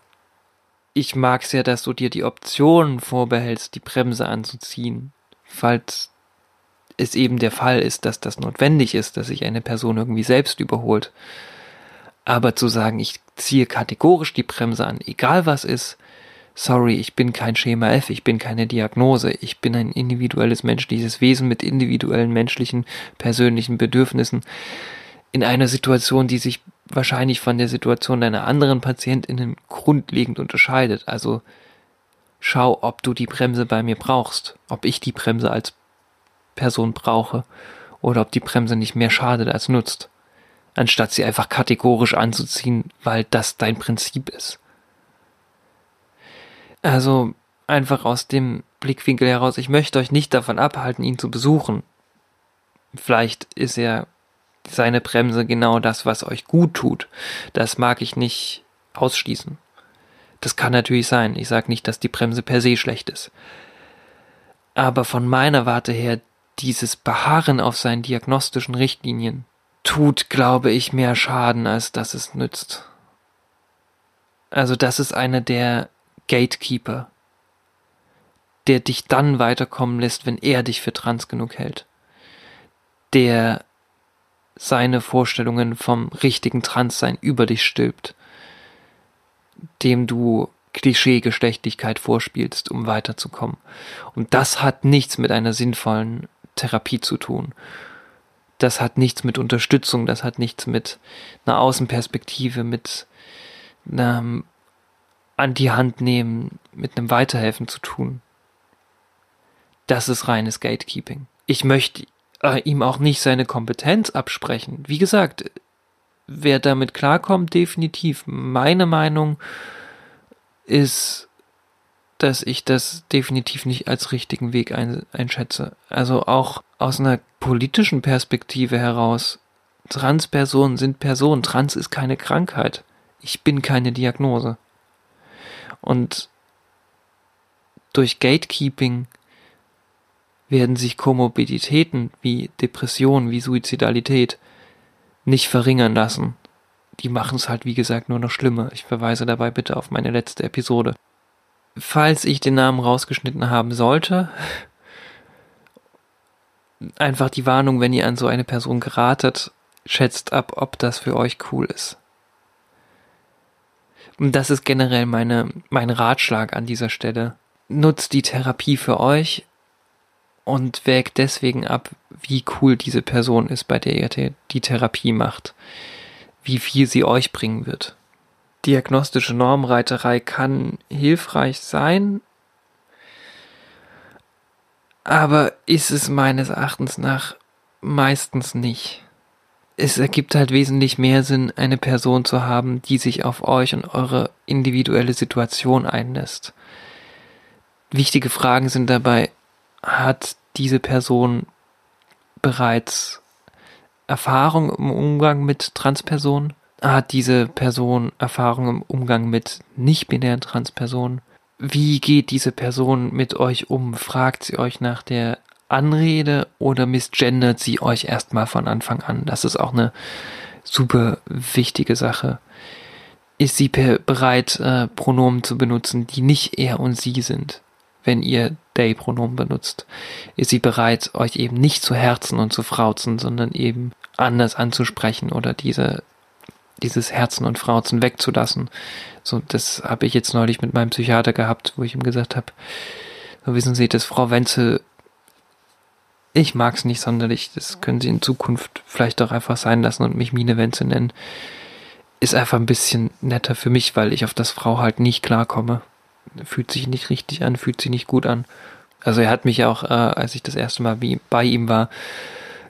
ich mag's ja, dass du dir die Option vorbehältst, die Bremse anzuziehen, falls es eben der Fall ist, dass das notwendig ist, dass sich eine Person irgendwie selbst überholt. Aber zu sagen, ich ziehe kategorisch die Bremse an, egal was ist, sorry, ich bin kein Schema F, ich bin keine Diagnose, ich bin ein individuelles menschliches Wesen mit individuellen menschlichen, persönlichen Bedürfnissen in einer Situation, die sich wahrscheinlich von der Situation deiner anderen PatientInnen grundlegend unterscheidet. Also schau, ob du die Bremse bei mir brauchst, ob ich die Bremse als Person brauche oder ob die Bremse nicht mehr schadet als nutzt anstatt sie einfach kategorisch anzuziehen, weil das dein Prinzip ist. Also einfach aus dem Blickwinkel heraus, ich möchte euch nicht davon abhalten, ihn zu besuchen. Vielleicht ist er seine Bremse genau das, was euch gut tut. Das mag ich nicht ausschließen. Das kann natürlich sein. Ich sage nicht, dass die Bremse per se schlecht ist. Aber von meiner Warte her, dieses Beharren auf seinen diagnostischen Richtlinien, tut, glaube ich, mehr Schaden, als dass es nützt. Also das ist einer der Gatekeeper, der dich dann weiterkommen lässt, wenn er dich für trans genug hält. Der seine Vorstellungen vom richtigen Transsein über dich stülpt, dem du Klischee-Geschlechtlichkeit vorspielst, um weiterzukommen. Und das hat nichts mit einer sinnvollen Therapie zu tun das hat nichts mit Unterstützung, das hat nichts mit einer Außenperspektive, mit einem an die Hand nehmen, mit einem Weiterhelfen zu tun. Das ist reines Gatekeeping. Ich möchte äh, ihm auch nicht seine Kompetenz absprechen. Wie gesagt, wer damit klarkommt, definitiv. Meine Meinung ist, dass ich das definitiv nicht als richtigen Weg ein, einschätze. Also auch aus einer politischen Perspektive heraus. Transpersonen sind Personen. Trans ist keine Krankheit. Ich bin keine Diagnose. Und durch Gatekeeping werden sich Komorbiditäten wie Depression, wie Suizidalität nicht verringern lassen. Die machen es halt, wie gesagt, nur noch schlimmer. Ich verweise dabei bitte auf meine letzte Episode falls ich den Namen rausgeschnitten haben sollte, einfach die Warnung, wenn ihr an so eine Person geratet, schätzt ab, ob das für euch cool ist. Und das ist generell meine, mein Ratschlag an dieser Stelle. Nutzt die Therapie für euch und wägt deswegen ab, wie cool diese Person ist, bei der ihr die Therapie macht. Wie viel sie euch bringen wird diagnostische Normreiterei kann hilfreich sein, aber ist es meines Erachtens nach meistens nicht. Es ergibt halt wesentlich mehr Sinn, eine Person zu haben, die sich auf euch und eure individuelle Situation einlässt. Wichtige Fragen sind dabei, hat diese Person bereits Erfahrung im Umgang mit Transpersonen? Hat diese Person Erfahrung im Umgang mit nicht-binären Transpersonen? Wie geht diese Person mit euch um? Fragt sie euch nach der Anrede oder misgendert sie euch erstmal von Anfang an? Das ist auch eine super wichtige Sache. Ist sie bereit, äh, Pronomen zu benutzen, die nicht er und sie sind, wenn ihr They-Pronomen benutzt? Ist sie bereit, euch eben nicht zu herzen und zu frauzen, sondern eben anders anzusprechen oder diese dieses Herzen und Frauzen wegzulassen. So, das habe ich jetzt neulich mit meinem Psychiater gehabt, wo ich ihm gesagt habe, so wissen Sie, dass Frau Wenzel, ich mag es nicht sonderlich, das können Sie in Zukunft vielleicht doch einfach sein lassen und mich Mine Wenzel nennen. Ist einfach ein bisschen netter für mich, weil ich auf das Frau halt nicht klarkomme. Fühlt sich nicht richtig an, fühlt sich nicht gut an. Also er hat mich auch, äh, als ich das erste Mal bei ihm war,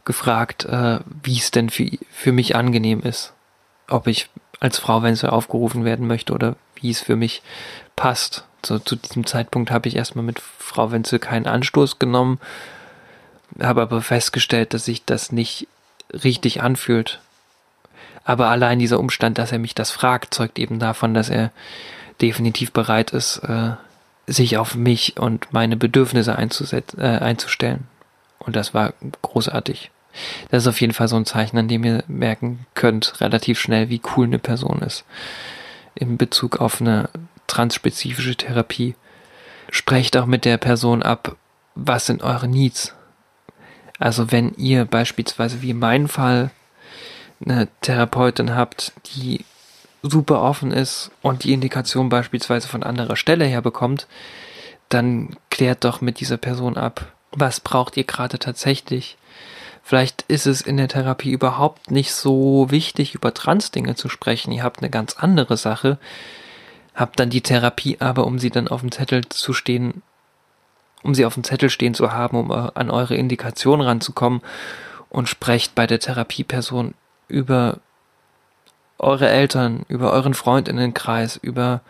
gefragt, äh, wie es denn für, für mich angenehm ist ob ich als Frau Wenzel aufgerufen werden möchte oder wie es für mich passt. So, zu diesem Zeitpunkt habe ich erstmal mit Frau Wenzel keinen Anstoß genommen, habe aber festgestellt, dass sich das nicht richtig anfühlt. Aber allein dieser Umstand, dass er mich das fragt, zeugt eben davon, dass er definitiv bereit ist, äh, sich auf mich und meine Bedürfnisse äh, einzustellen. Und das war großartig. Das ist auf jeden Fall so ein Zeichen, an dem ihr merken könnt, relativ schnell, wie cool eine Person ist. In Bezug auf eine transspezifische Therapie. Sprecht auch mit der Person ab, was sind eure Needs. Also wenn ihr beispielsweise wie in meinem Fall eine Therapeutin habt, die super offen ist und die Indikation beispielsweise von anderer Stelle her bekommt, dann klärt doch mit dieser Person ab, was braucht ihr gerade tatsächlich Vielleicht ist es in der Therapie überhaupt nicht so wichtig, über Trans-Dinge zu sprechen. Ihr habt eine ganz andere Sache, habt dann die Therapie aber, um sie dann auf dem Zettel zu stehen, um sie auf dem Zettel stehen zu haben, um an eure Indikation ranzukommen und sprecht bei der Therapieperson über eure Eltern, über euren Freundinnenkreis, über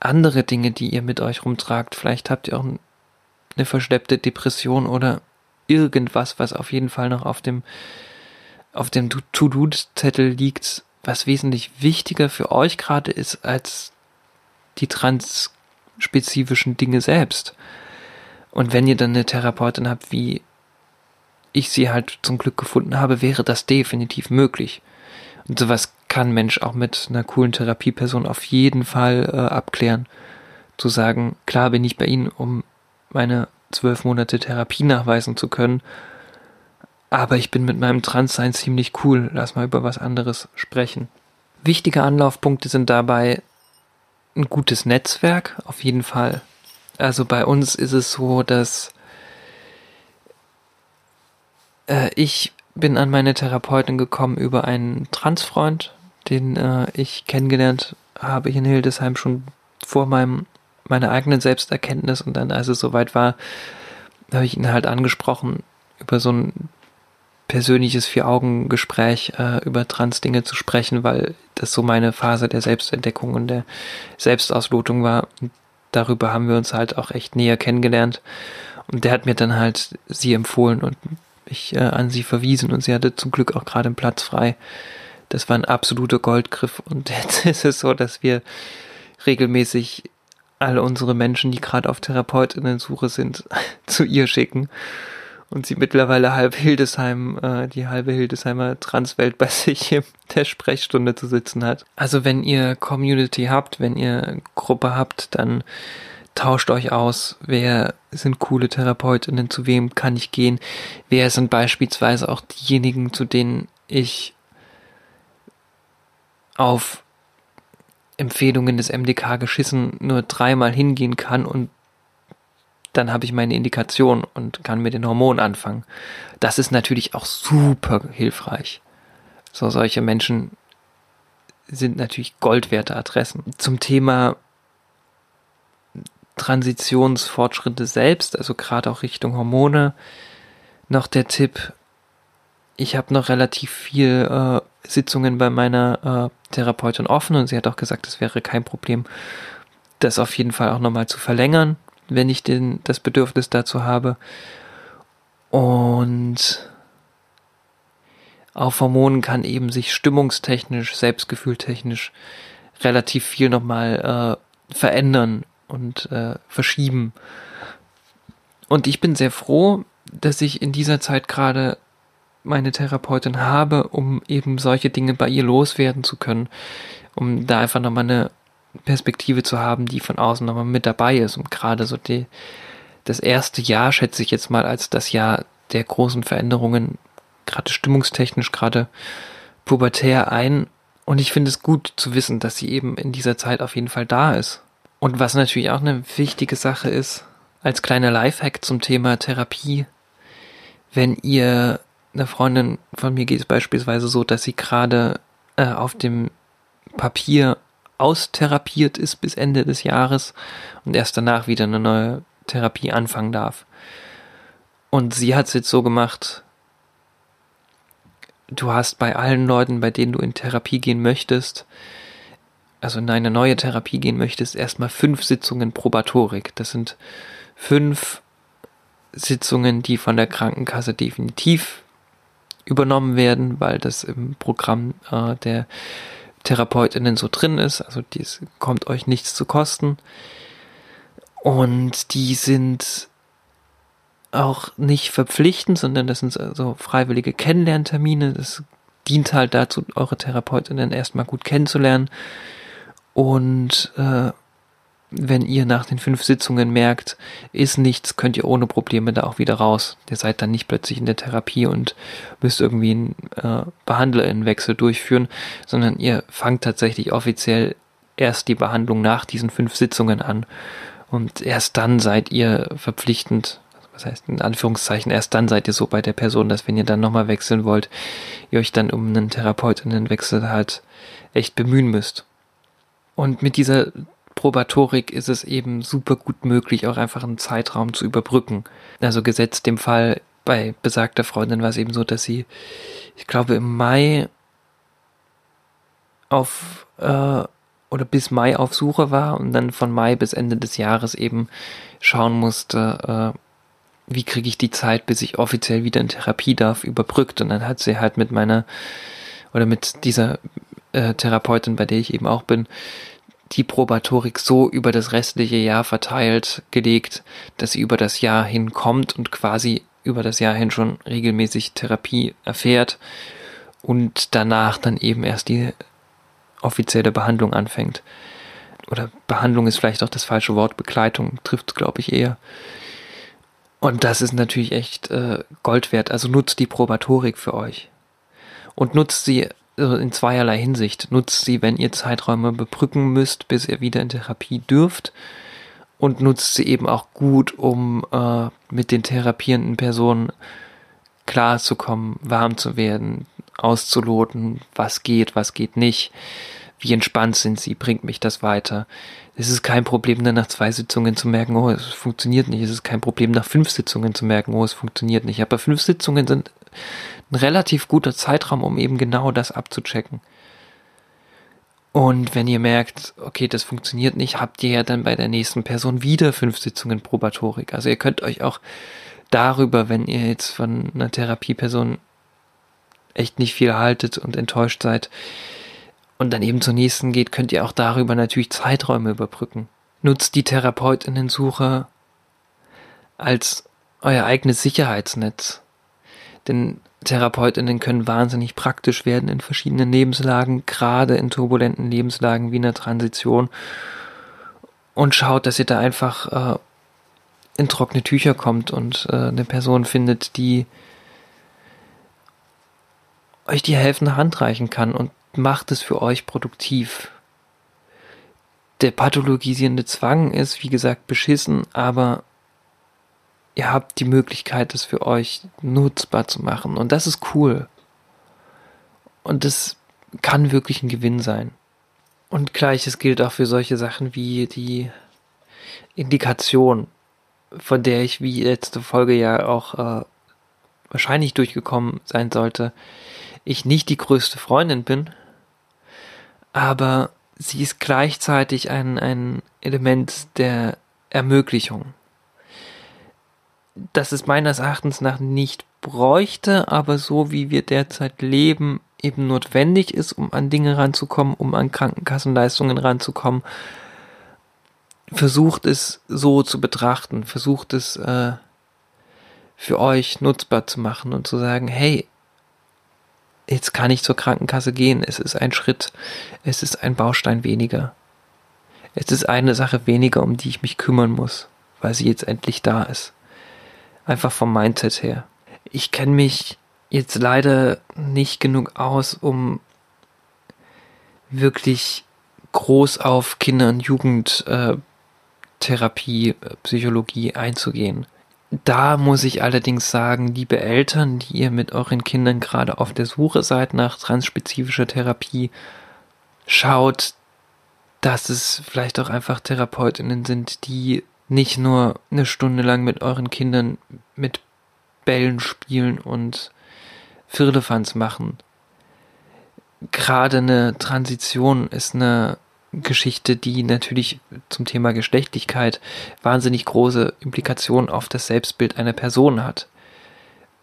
andere Dinge, die ihr mit euch rumtragt. Vielleicht habt ihr auch eine verschleppte Depression oder irgendwas, was auf jeden Fall noch auf dem, auf dem To-Do-Zettel liegt, was wesentlich wichtiger für euch gerade ist als die transspezifischen Dinge selbst. Und wenn ihr dann eine Therapeutin habt, wie ich sie halt zum Glück gefunden habe, wäre das definitiv möglich. Und sowas kann Mensch auch mit einer coolen Therapieperson auf jeden Fall äh, abklären. Zu sagen, klar bin ich bei Ihnen, um meine zwölf Monate Therapie nachweisen zu können. Aber ich bin mit meinem Transsein ziemlich cool. Lass mal über was anderes sprechen. Wichtige Anlaufpunkte sind dabei ein gutes Netzwerk, auf jeden Fall. Also bei uns ist es so, dass äh, ich bin an meine Therapeutin gekommen über einen Transfreund, den äh, ich kennengelernt habe in Hildesheim schon vor meinem meine eigenen Selbsterkenntnis und dann, als es soweit war, habe ich ihn halt angesprochen, über so ein persönliches Vier-Augen-Gespräch äh, über Trans-Dinge zu sprechen, weil das so meine Phase der Selbstentdeckung und der Selbstauslotung war. Und darüber haben wir uns halt auch echt näher kennengelernt. Und der hat mir dann halt sie empfohlen und mich äh, an sie verwiesen und sie hatte zum Glück auch gerade einen Platz frei. Das war ein absoluter Goldgriff und (laughs) jetzt ist es so, dass wir regelmäßig alle unsere Menschen, die gerade auf Therapeutinnen-Suche sind, (laughs) zu ihr schicken und sie mittlerweile halb Hildesheim, äh, die halbe Hildesheimer Transwelt bei (laughs) sich in der Sprechstunde zu sitzen hat. Also wenn ihr Community habt, wenn ihr Gruppe habt, dann tauscht euch aus, wer sind coole Therapeutinnen, zu wem kann ich gehen, wer sind beispielsweise auch diejenigen, zu denen ich auf Empfehlungen des MDK geschissen nur dreimal hingehen kann und dann habe ich meine Indikation und kann mit den Hormonen anfangen. Das ist natürlich auch super hilfreich. So solche Menschen sind natürlich goldwerte Adressen. Zum Thema Transitionsfortschritte selbst, also gerade auch Richtung Hormone, noch der Tipp, ich habe noch relativ viel äh, Sitzungen bei meiner äh, Therapeutin offen und sie hat auch gesagt, es wäre kein Problem, das auf jeden Fall auch nochmal zu verlängern, wenn ich den, das Bedürfnis dazu habe. Und auf Hormonen kann eben sich stimmungstechnisch, selbstgefühltechnisch relativ viel nochmal äh, verändern und äh, verschieben. Und ich bin sehr froh, dass ich in dieser Zeit gerade meine Therapeutin habe, um eben solche Dinge bei ihr loswerden zu können, um da einfach nochmal eine Perspektive zu haben, die von außen nochmal mit dabei ist. Und gerade so die, das erste Jahr schätze ich jetzt mal als das Jahr der großen Veränderungen, gerade stimmungstechnisch, gerade pubertär ein. Und ich finde es gut zu wissen, dass sie eben in dieser Zeit auf jeden Fall da ist. Und was natürlich auch eine wichtige Sache ist, als kleiner Lifehack zum Thema Therapie, wenn ihr einer Freundin von mir geht es beispielsweise so, dass sie gerade äh, auf dem Papier austherapiert ist bis Ende des Jahres und erst danach wieder eine neue Therapie anfangen darf. Und sie hat es jetzt so gemacht, du hast bei allen Leuten, bei denen du in Therapie gehen möchtest, also in eine neue Therapie gehen möchtest, erstmal fünf Sitzungen Probatorik. Das sind fünf Sitzungen, die von der Krankenkasse definitiv übernommen werden, weil das im Programm äh, der TherapeutInnen so drin ist. Also dies kommt euch nichts zu kosten. Und die sind auch nicht verpflichtend, sondern das sind so freiwillige Kennenlerntermine. Das dient halt dazu, eure Therapeutinnen erstmal gut kennenzulernen. Und äh, wenn ihr nach den fünf Sitzungen merkt, ist nichts, könnt ihr ohne Probleme da auch wieder raus. Ihr seid dann nicht plötzlich in der Therapie und müsst irgendwie einen äh, Behandlerinnenwechsel durchführen, sondern ihr fangt tatsächlich offiziell erst die Behandlung nach diesen fünf Sitzungen an. Und erst dann seid ihr verpflichtend, was heißt in Anführungszeichen, erst dann seid ihr so bei der Person, dass wenn ihr dann nochmal wechseln wollt, ihr euch dann um einen Therapeutinnenwechsel halt echt bemühen müsst. Und mit dieser Probatorik ist es eben super gut möglich, auch einfach einen Zeitraum zu überbrücken. Also gesetzt dem Fall bei besagter Freundin war es eben so, dass sie, ich glaube, im Mai auf äh, oder bis Mai auf Suche war und dann von Mai bis Ende des Jahres eben schauen musste, äh, wie kriege ich die Zeit, bis ich offiziell wieder in Therapie darf, überbrückt. Und dann hat sie halt mit meiner oder mit dieser äh, Therapeutin, bei der ich eben auch bin, die Probatorik so über das restliche Jahr verteilt gelegt, dass sie über das Jahr hin kommt und quasi über das Jahr hin schon regelmäßig Therapie erfährt und danach dann eben erst die offizielle Behandlung anfängt. Oder Behandlung ist vielleicht auch das falsche Wort, Begleitung trifft glaube ich eher. Und das ist natürlich echt äh, Gold wert. Also nutzt die Probatorik für euch. Und nutzt sie also in zweierlei Hinsicht. Nutzt sie, wenn ihr Zeiträume bebrücken müsst, bis ihr wieder in Therapie dürft. Und nutzt sie eben auch gut, um äh, mit den therapierenden Personen klarzukommen, warm zu werden, auszuloten, was geht, was geht nicht, wie entspannt sind sie, bringt mich das weiter. Es ist kein Problem, dann nach zwei Sitzungen zu merken, oh, es funktioniert nicht. Es ist kein Problem, nach fünf Sitzungen zu merken, oh, es funktioniert nicht. Aber fünf Sitzungen sind ein relativ guter Zeitraum, um eben genau das abzuchecken. Und wenn ihr merkt, okay, das funktioniert nicht, habt ihr ja dann bei der nächsten Person wieder fünf Sitzungen Probatorik. Also ihr könnt euch auch darüber, wenn ihr jetzt von einer Therapieperson echt nicht viel haltet und enttäuscht seid und dann eben zur nächsten geht, könnt ihr auch darüber natürlich Zeiträume überbrücken. Nutzt die Therapeutinnen-Suche als euer eigenes Sicherheitsnetz. Denn Therapeutinnen können wahnsinnig praktisch werden in verschiedenen Lebenslagen, gerade in turbulenten Lebenslagen wie in der Transition. Und schaut, dass ihr da einfach äh, in trockene Tücher kommt und äh, eine Person findet, die euch die helfende Hand reichen kann und macht es für euch produktiv. Der pathologisierende Zwang ist, wie gesagt, beschissen, aber ihr habt die Möglichkeit, das für euch nutzbar zu machen. Und das ist cool. Und das kann wirklich ein Gewinn sein. Und gleiches gilt auch für solche Sachen wie die Indikation, von der ich wie letzte Folge ja auch äh, wahrscheinlich durchgekommen sein sollte, ich nicht die größte Freundin bin, aber sie ist gleichzeitig ein, ein Element der Ermöglichung. Das es meines Erachtens nach nicht bräuchte, aber so wie wir derzeit leben, eben notwendig ist, um an Dinge ranzukommen, um an Krankenkassenleistungen ranzukommen. Versucht es so zu betrachten, versucht es äh, für euch nutzbar zu machen und zu sagen, hey, jetzt kann ich zur Krankenkasse gehen, es ist ein Schritt, es ist ein Baustein weniger. Es ist eine Sache weniger, um die ich mich kümmern muss, weil sie jetzt endlich da ist. Einfach vom Mindset her. Ich kenne mich jetzt leider nicht genug aus, um wirklich groß auf Kinder- und Jugendtherapie, äh, Psychologie einzugehen. Da muss ich allerdings sagen, liebe Eltern, die ihr mit euren Kindern gerade auf der Suche seid nach transspezifischer Therapie, schaut, dass es vielleicht auch einfach Therapeutinnen sind, die nicht nur eine Stunde lang mit euren Kindern mit Bällen spielen und Firlefanz machen. Gerade eine Transition ist eine Geschichte, die natürlich zum Thema Geschlechtlichkeit wahnsinnig große Implikationen auf das Selbstbild einer Person hat,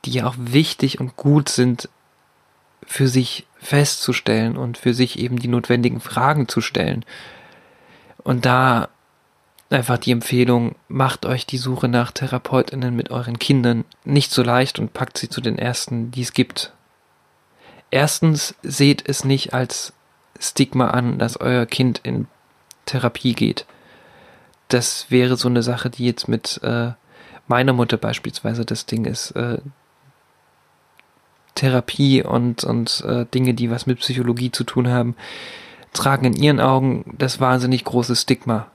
die ja auch wichtig und gut sind für sich festzustellen und für sich eben die notwendigen Fragen zu stellen. Und da einfach die Empfehlung, macht euch die Suche nach Therapeutinnen mit euren Kindern nicht so leicht und packt sie zu den ersten, die es gibt. Erstens seht es nicht als Stigma an, dass euer Kind in Therapie geht. Das wäre so eine Sache, die jetzt mit äh, meiner Mutter beispielsweise das Ding ist. Äh, Therapie und, und äh, Dinge, die was mit Psychologie zu tun haben, tragen in ihren Augen das wahnsinnig große Stigma,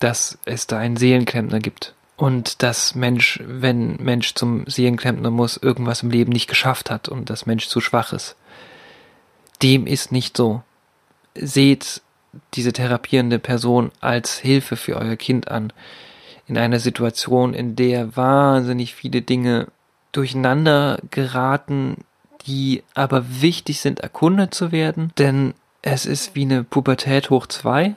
dass es da einen Seelenklempner gibt. Und dass Mensch, wenn Mensch zum Seelenklempner muss, irgendwas im Leben nicht geschafft hat und dass Mensch zu schwach ist. Dem ist nicht so seht diese therapierende Person als Hilfe für euer Kind an. In einer Situation, in der wahnsinnig viele Dinge durcheinander geraten, die aber wichtig sind, erkundet zu werden, denn es ist wie eine Pubertät hoch zwei,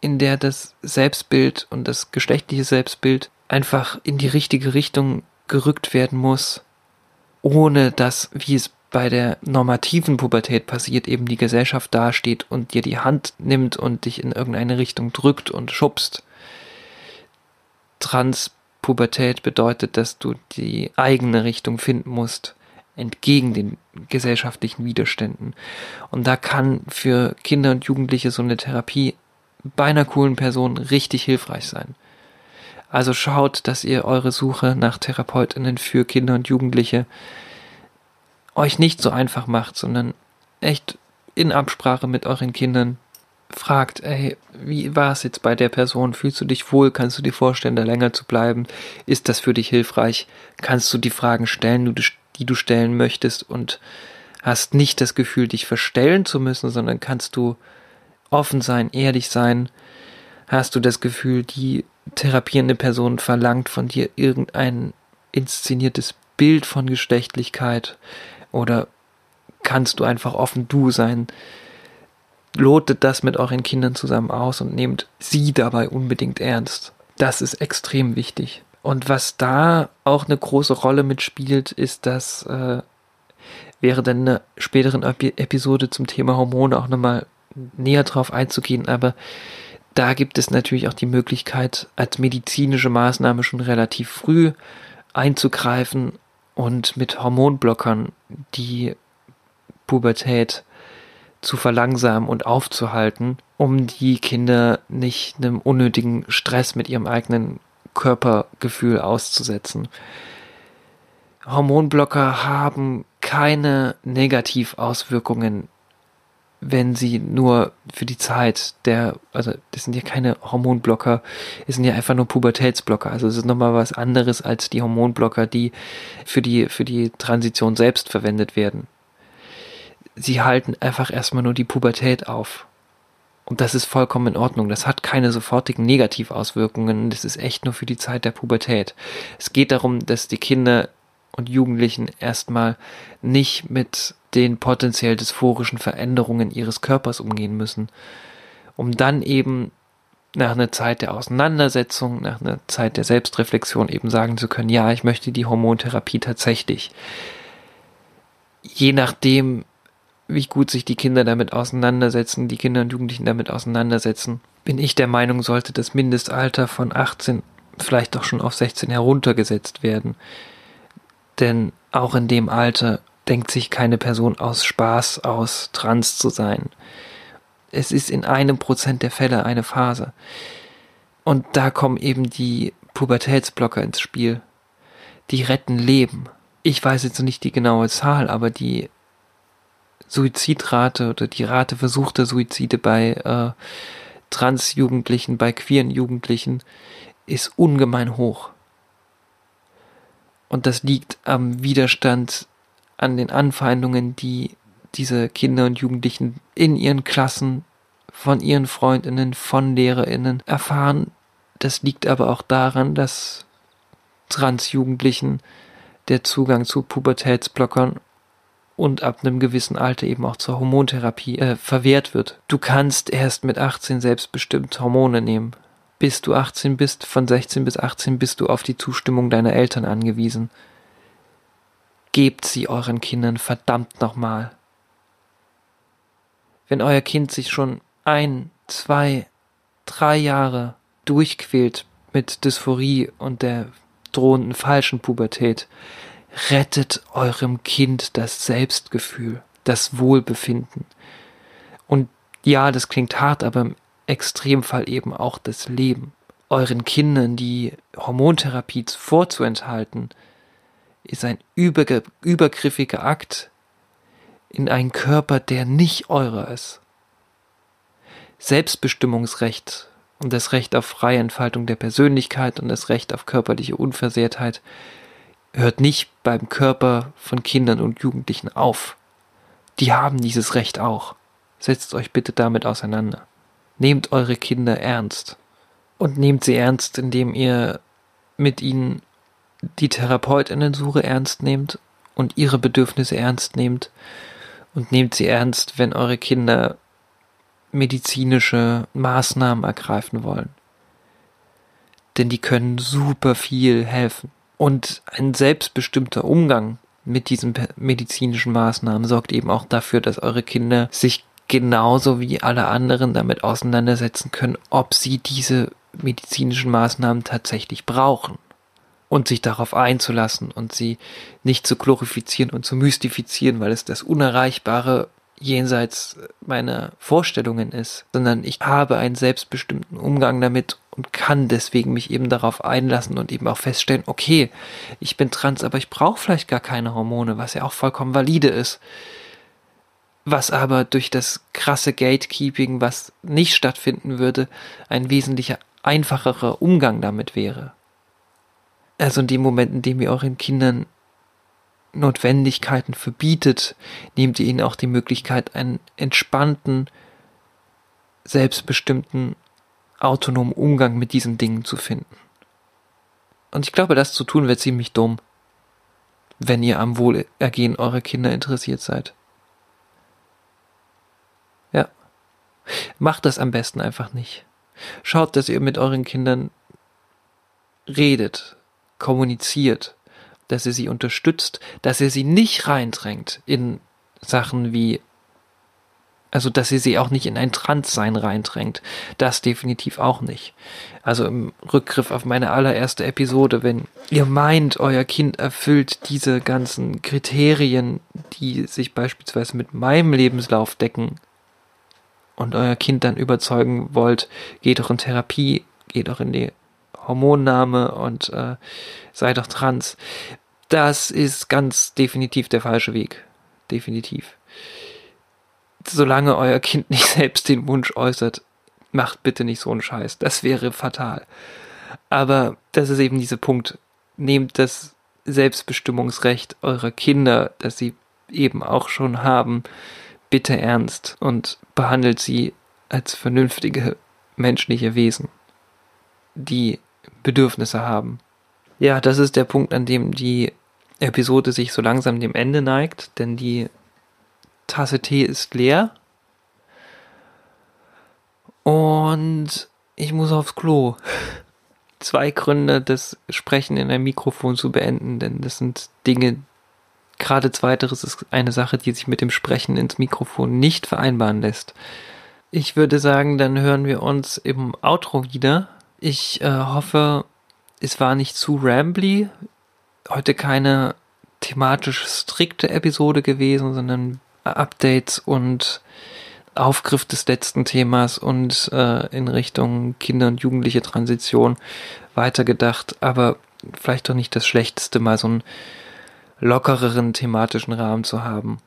in der das Selbstbild und das geschlechtliche Selbstbild einfach in die richtige Richtung gerückt werden muss, ohne dass, wie es bei der normativen Pubertät passiert, eben die Gesellschaft dasteht und dir die Hand nimmt und dich in irgendeine Richtung drückt und schubst. Transpubertät bedeutet, dass du die eigene Richtung finden musst, entgegen den gesellschaftlichen Widerständen. Und da kann für Kinder und Jugendliche so eine Therapie bei einer coolen Person richtig hilfreich sein. Also schaut, dass ihr eure Suche nach Therapeutinnen für Kinder und Jugendliche euch nicht so einfach macht, sondern echt in Absprache mit euren Kindern fragt, ey, wie war es jetzt bei der Person? Fühlst du dich wohl? Kannst du dir vorstellen, da länger zu bleiben? Ist das für dich hilfreich? Kannst du die Fragen stellen, die du stellen möchtest und hast nicht das Gefühl, dich verstellen zu müssen, sondern kannst du offen sein, ehrlich sein? Hast du das Gefühl, die therapierende Person verlangt von dir irgendein inszeniertes Bild von Geschlechtlichkeit? Oder kannst du einfach offen du sein? Lotet das mit euren Kindern zusammen aus und nehmt sie dabei unbedingt ernst. Das ist extrem wichtig. Und was da auch eine große Rolle mitspielt, ist, dass äh, wäre dann eine späteren Episode zum Thema Hormone auch nochmal näher drauf einzugehen, aber da gibt es natürlich auch die Möglichkeit, als medizinische Maßnahme schon relativ früh einzugreifen und mit Hormonblockern die Pubertät zu verlangsamen und aufzuhalten, um die Kinder nicht einem unnötigen Stress mit ihrem eigenen Körpergefühl auszusetzen. Hormonblocker haben keine Negativauswirkungen wenn sie nur für die Zeit der, also das sind ja keine Hormonblocker, es sind ja einfach nur Pubertätsblocker. Also es ist nochmal was anderes als die Hormonblocker, die für die, für die Transition selbst verwendet werden. Sie halten einfach erstmal nur die Pubertät auf. Und das ist vollkommen in Ordnung. Das hat keine sofortigen Negativauswirkungen. Das ist echt nur für die Zeit der Pubertät. Es geht darum, dass die Kinder und Jugendlichen erstmal nicht mit den potenziell dysphorischen Veränderungen ihres Körpers umgehen müssen, um dann eben nach einer Zeit der Auseinandersetzung, nach einer Zeit der Selbstreflexion eben sagen zu können, ja, ich möchte die Hormontherapie tatsächlich. Je nachdem, wie gut sich die Kinder damit auseinandersetzen, die Kinder und Jugendlichen damit auseinandersetzen, bin ich der Meinung, sollte das Mindestalter von 18 vielleicht doch schon auf 16 heruntergesetzt werden. Denn auch in dem Alter denkt sich keine Person aus Spaß aus, trans zu sein. Es ist in einem Prozent der Fälle eine Phase. Und da kommen eben die Pubertätsblocker ins Spiel. Die retten Leben. Ich weiß jetzt nicht die genaue Zahl, aber die Suizidrate oder die Rate versuchter Suizide bei äh, Transjugendlichen, bei queeren Jugendlichen ist ungemein hoch. Und das liegt am Widerstand, an den Anfeindungen, die diese Kinder und Jugendlichen in ihren Klassen, von ihren Freundinnen, von Lehrerinnen erfahren. Das liegt aber auch daran, dass Transjugendlichen der Zugang zu Pubertätsblockern und ab einem gewissen Alter eben auch zur Hormontherapie äh, verwehrt wird. Du kannst erst mit 18 selbstbestimmt Hormone nehmen. Bis du 18 bist, von 16 bis 18 bist du auf die Zustimmung deiner Eltern angewiesen. Gebt sie euren Kindern verdammt nochmal. Wenn euer Kind sich schon ein, zwei, drei Jahre durchquält mit Dysphorie und der drohenden falschen Pubertät, rettet eurem Kind das Selbstgefühl, das Wohlbefinden. Und ja, das klingt hart, aber im Extremfall eben auch das Leben. Euren Kindern die Hormontherapie vorzuenthalten, ist ein übergriffiger Akt in einen Körper, der nicht eurer ist. Selbstbestimmungsrecht und das Recht auf freie Entfaltung der Persönlichkeit und das Recht auf körperliche Unversehrtheit hört nicht beim Körper von Kindern und Jugendlichen auf. Die haben dieses Recht auch. Setzt euch bitte damit auseinander. Nehmt eure Kinder ernst. Und nehmt sie ernst, indem ihr mit ihnen die Therapeutinnensuche ernst nehmt und ihre Bedürfnisse ernst nehmt. Und nehmt sie ernst, wenn eure Kinder medizinische Maßnahmen ergreifen wollen. Denn die können super viel helfen. Und ein selbstbestimmter Umgang mit diesen medizinischen Maßnahmen sorgt eben auch dafür, dass eure Kinder sich genauso wie alle anderen damit auseinandersetzen können, ob sie diese medizinischen Maßnahmen tatsächlich brauchen und sich darauf einzulassen und sie nicht zu glorifizieren und zu mystifizieren, weil es das Unerreichbare jenseits meiner Vorstellungen ist, sondern ich habe einen selbstbestimmten Umgang damit und kann deswegen mich eben darauf einlassen und eben auch feststellen, okay, ich bin trans, aber ich brauche vielleicht gar keine Hormone, was ja auch vollkommen valide ist. Was aber durch das krasse Gatekeeping, was nicht stattfinden würde, ein wesentlicher einfacherer Umgang damit wäre. Also in dem Moment, in dem ihr euren Kindern Notwendigkeiten verbietet, nehmt ihr ihnen auch die Möglichkeit, einen entspannten, selbstbestimmten autonomen Umgang mit diesen Dingen zu finden. Und ich glaube, das zu tun wäre ziemlich dumm, wenn ihr am Wohlergehen eurer Kinder interessiert seid. Ja. Macht das am besten einfach nicht. Schaut, dass ihr mit euren Kindern redet, kommuniziert, dass ihr sie unterstützt, dass ihr sie nicht reindrängt in Sachen wie also, dass sie sie auch nicht in ein Transsein reindrängt. Das definitiv auch nicht. Also im Rückgriff auf meine allererste Episode, wenn ihr meint, euer Kind erfüllt diese ganzen Kriterien, die sich beispielsweise mit meinem Lebenslauf decken, und euer Kind dann überzeugen wollt, geht doch in Therapie, geht doch in die Hormonnahme und äh, sei doch trans. Das ist ganz definitiv der falsche Weg. Definitiv solange euer Kind nicht (laughs) selbst den Wunsch äußert, macht bitte nicht so einen Scheiß. Das wäre fatal. Aber das ist eben dieser Punkt. Nehmt das Selbstbestimmungsrecht eurer Kinder, das sie eben auch schon haben, bitte ernst und behandelt sie als vernünftige menschliche Wesen, die Bedürfnisse haben. Ja, das ist der Punkt, an dem die Episode sich so langsam dem Ende neigt, denn die Tasse Tee ist leer. Und ich muss aufs Klo. (laughs) Zwei Gründe, das Sprechen in einem Mikrofon zu beenden, denn das sind Dinge, gerade zweiteres ist eine Sache, die sich mit dem Sprechen ins Mikrofon nicht vereinbaren lässt. Ich würde sagen, dann hören wir uns im Outro wieder. Ich äh, hoffe, es war nicht zu rambly. Heute keine thematisch strikte Episode gewesen, sondern Updates und Aufgriff des letzten Themas und äh, in Richtung Kinder- und Jugendliche Transition weitergedacht, aber vielleicht doch nicht das Schlechteste, mal so einen lockereren thematischen Rahmen zu haben.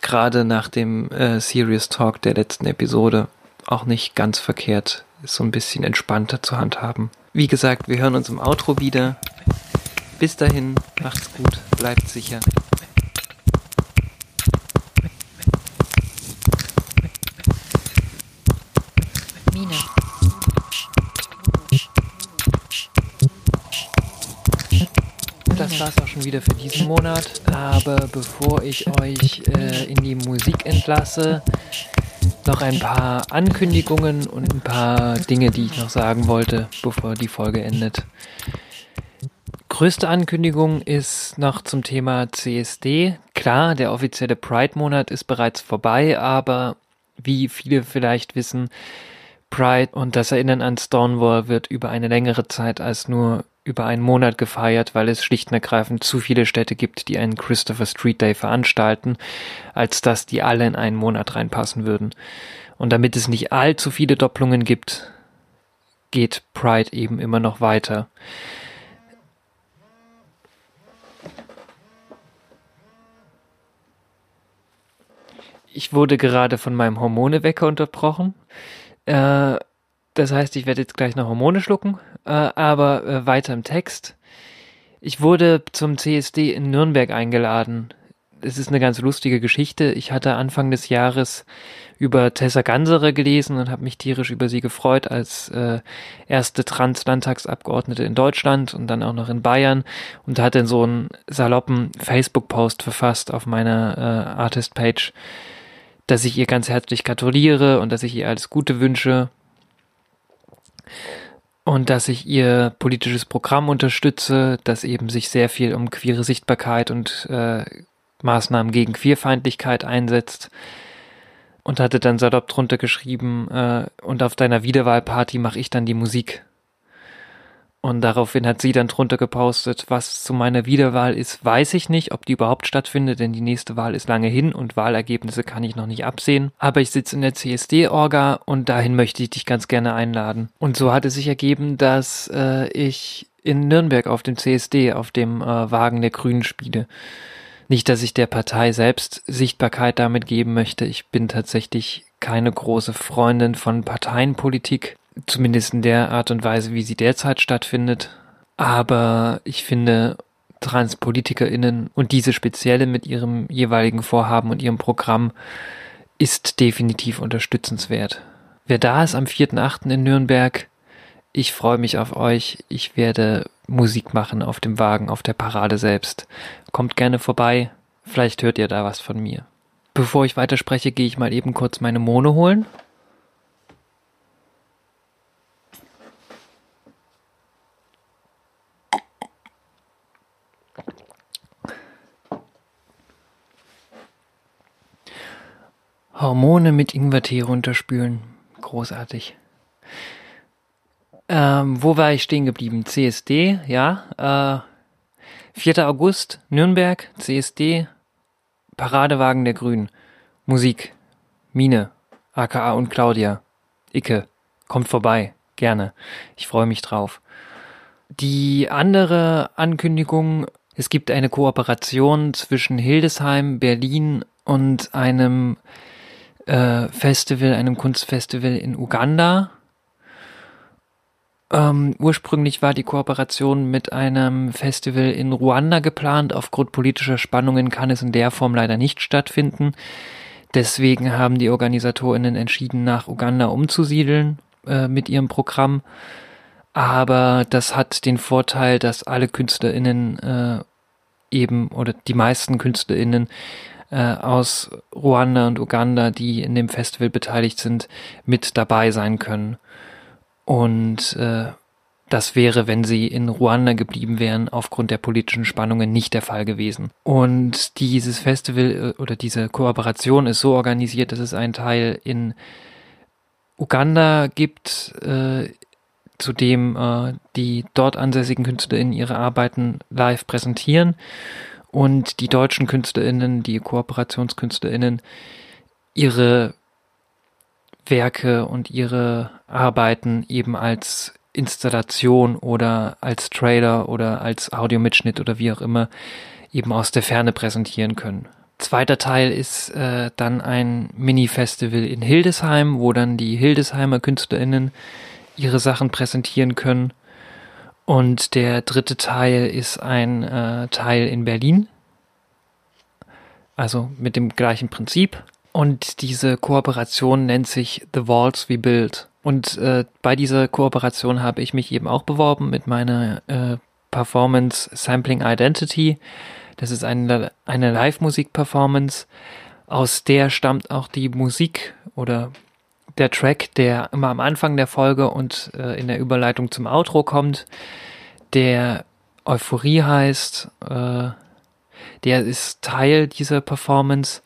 Gerade nach dem äh, Serious Talk der letzten Episode auch nicht ganz verkehrt, ist so ein bisschen entspannter zu handhaben. Wie gesagt, wir hören uns im Outro wieder. Bis dahin, macht's gut, bleibt sicher. Mine. Das war's auch schon wieder für diesen Monat. Aber bevor ich euch äh, in die Musik entlasse, noch ein paar Ankündigungen und ein paar Dinge, die ich noch sagen wollte, bevor die Folge endet. Größte Ankündigung ist noch zum Thema CSD. Klar, der offizielle Pride-Monat ist bereits vorbei, aber wie viele vielleicht wissen, Pride und das Erinnern an Stonewall wird über eine längere Zeit als nur über einen Monat gefeiert, weil es schlicht und ergreifend zu viele Städte gibt, die einen Christopher Street Day veranstalten, als dass die alle in einen Monat reinpassen würden. Und damit es nicht allzu viele Doppelungen gibt, geht Pride eben immer noch weiter. Ich wurde gerade von meinem Hormonewecker unterbrochen. Äh, das heißt, ich werde jetzt gleich noch Hormone schlucken, äh, aber äh, weiter im Text. Ich wurde zum CSD in Nürnberg eingeladen. Es ist eine ganz lustige Geschichte. Ich hatte Anfang des Jahres über Tessa Gansere gelesen und habe mich tierisch über sie gefreut als äh, erste Trans-Landtagsabgeordnete in Deutschland und dann auch noch in Bayern und hatte so einen saloppen Facebook-Post verfasst auf meiner äh, Artist-Page, dass ich ihr ganz herzlich gratuliere und dass ich ihr alles Gute wünsche und dass ich ihr politisches Programm unterstütze, das eben sich sehr viel um queere Sichtbarkeit und äh, Maßnahmen gegen Queerfeindlichkeit einsetzt und hatte dann salopp drunter geschrieben, äh, und auf deiner Wiederwahlparty mache ich dann die Musik. Und daraufhin hat sie dann drunter gepostet, was zu meiner Wiederwahl ist, weiß ich nicht, ob die überhaupt stattfindet, denn die nächste Wahl ist lange hin und Wahlergebnisse kann ich noch nicht absehen. Aber ich sitze in der CSD-Orga und dahin möchte ich dich ganz gerne einladen. Und so hat es sich ergeben, dass äh, ich in Nürnberg auf dem CSD, auf dem äh, Wagen der Grünen spiele. Nicht, dass ich der Partei selbst Sichtbarkeit damit geben möchte. Ich bin tatsächlich keine große Freundin von Parteienpolitik zumindest in der Art und Weise, wie sie derzeit stattfindet. Aber ich finde, TranspolitikerInnen und diese spezielle mit ihrem jeweiligen Vorhaben und ihrem Programm ist definitiv unterstützenswert. Wer da ist am 4.8. in Nürnberg, ich freue mich auf euch. Ich werde Musik machen auf dem Wagen, auf der Parade selbst. Kommt gerne vorbei. Vielleicht hört ihr da was von mir. Bevor ich weiterspreche, gehe ich mal eben kurz meine Mone holen. Hormone mit Ingwertee runterspülen. Großartig. Ähm, wo war ich stehen geblieben? CSD, ja. Äh, 4. August, Nürnberg, CSD, Paradewagen der Grünen. Musik, Mine, aka und Claudia. Icke, kommt vorbei, gerne. Ich freue mich drauf. Die andere Ankündigung, es gibt eine Kooperation zwischen Hildesheim, Berlin und einem äh, Festival, einem Kunstfestival in Uganda. Ähm, ursprünglich war die Kooperation mit einem Festival in Ruanda geplant. Aufgrund politischer Spannungen kann es in der Form leider nicht stattfinden. Deswegen haben die OrganisatorInnen entschieden, nach Uganda umzusiedeln äh, mit ihrem Programm. Aber das hat den Vorteil, dass alle KünstlerInnen äh, eben oder die meisten KünstlerInnen äh, aus Ruanda und Uganda, die in dem Festival beteiligt sind, mit dabei sein können. Und äh, das wäre, wenn sie in Ruanda geblieben wären, aufgrund der politischen Spannungen nicht der Fall gewesen. Und dieses Festival äh, oder diese Kooperation ist so organisiert, dass es einen Teil in Uganda gibt, äh, zu dem äh, die dort ansässigen KünstlerInnen ihre Arbeiten live präsentieren und die deutschen KünstlerInnen, die KooperationskünstlerInnen, ihre Werke und ihre Arbeiten eben als Installation oder als Trailer oder als Audiomitschnitt oder wie auch immer eben aus der Ferne präsentieren können. Zweiter Teil ist äh, dann ein Mini-Festival in Hildesheim, wo dann die Hildesheimer KünstlerInnen ihre Sachen präsentieren können. Und der dritte Teil ist ein äh, Teil in Berlin. Also mit dem gleichen Prinzip. Und diese Kooperation nennt sich The Walls We Build. Und äh, bei dieser Kooperation habe ich mich eben auch beworben mit meiner äh, Performance Sampling Identity. Das ist eine, eine Live-Musik-Performance. Aus der stammt auch die Musik oder der Track, der immer am Anfang der Folge und äh, in der Überleitung zum Outro kommt, der Euphorie heißt. Äh, der ist Teil dieser Performance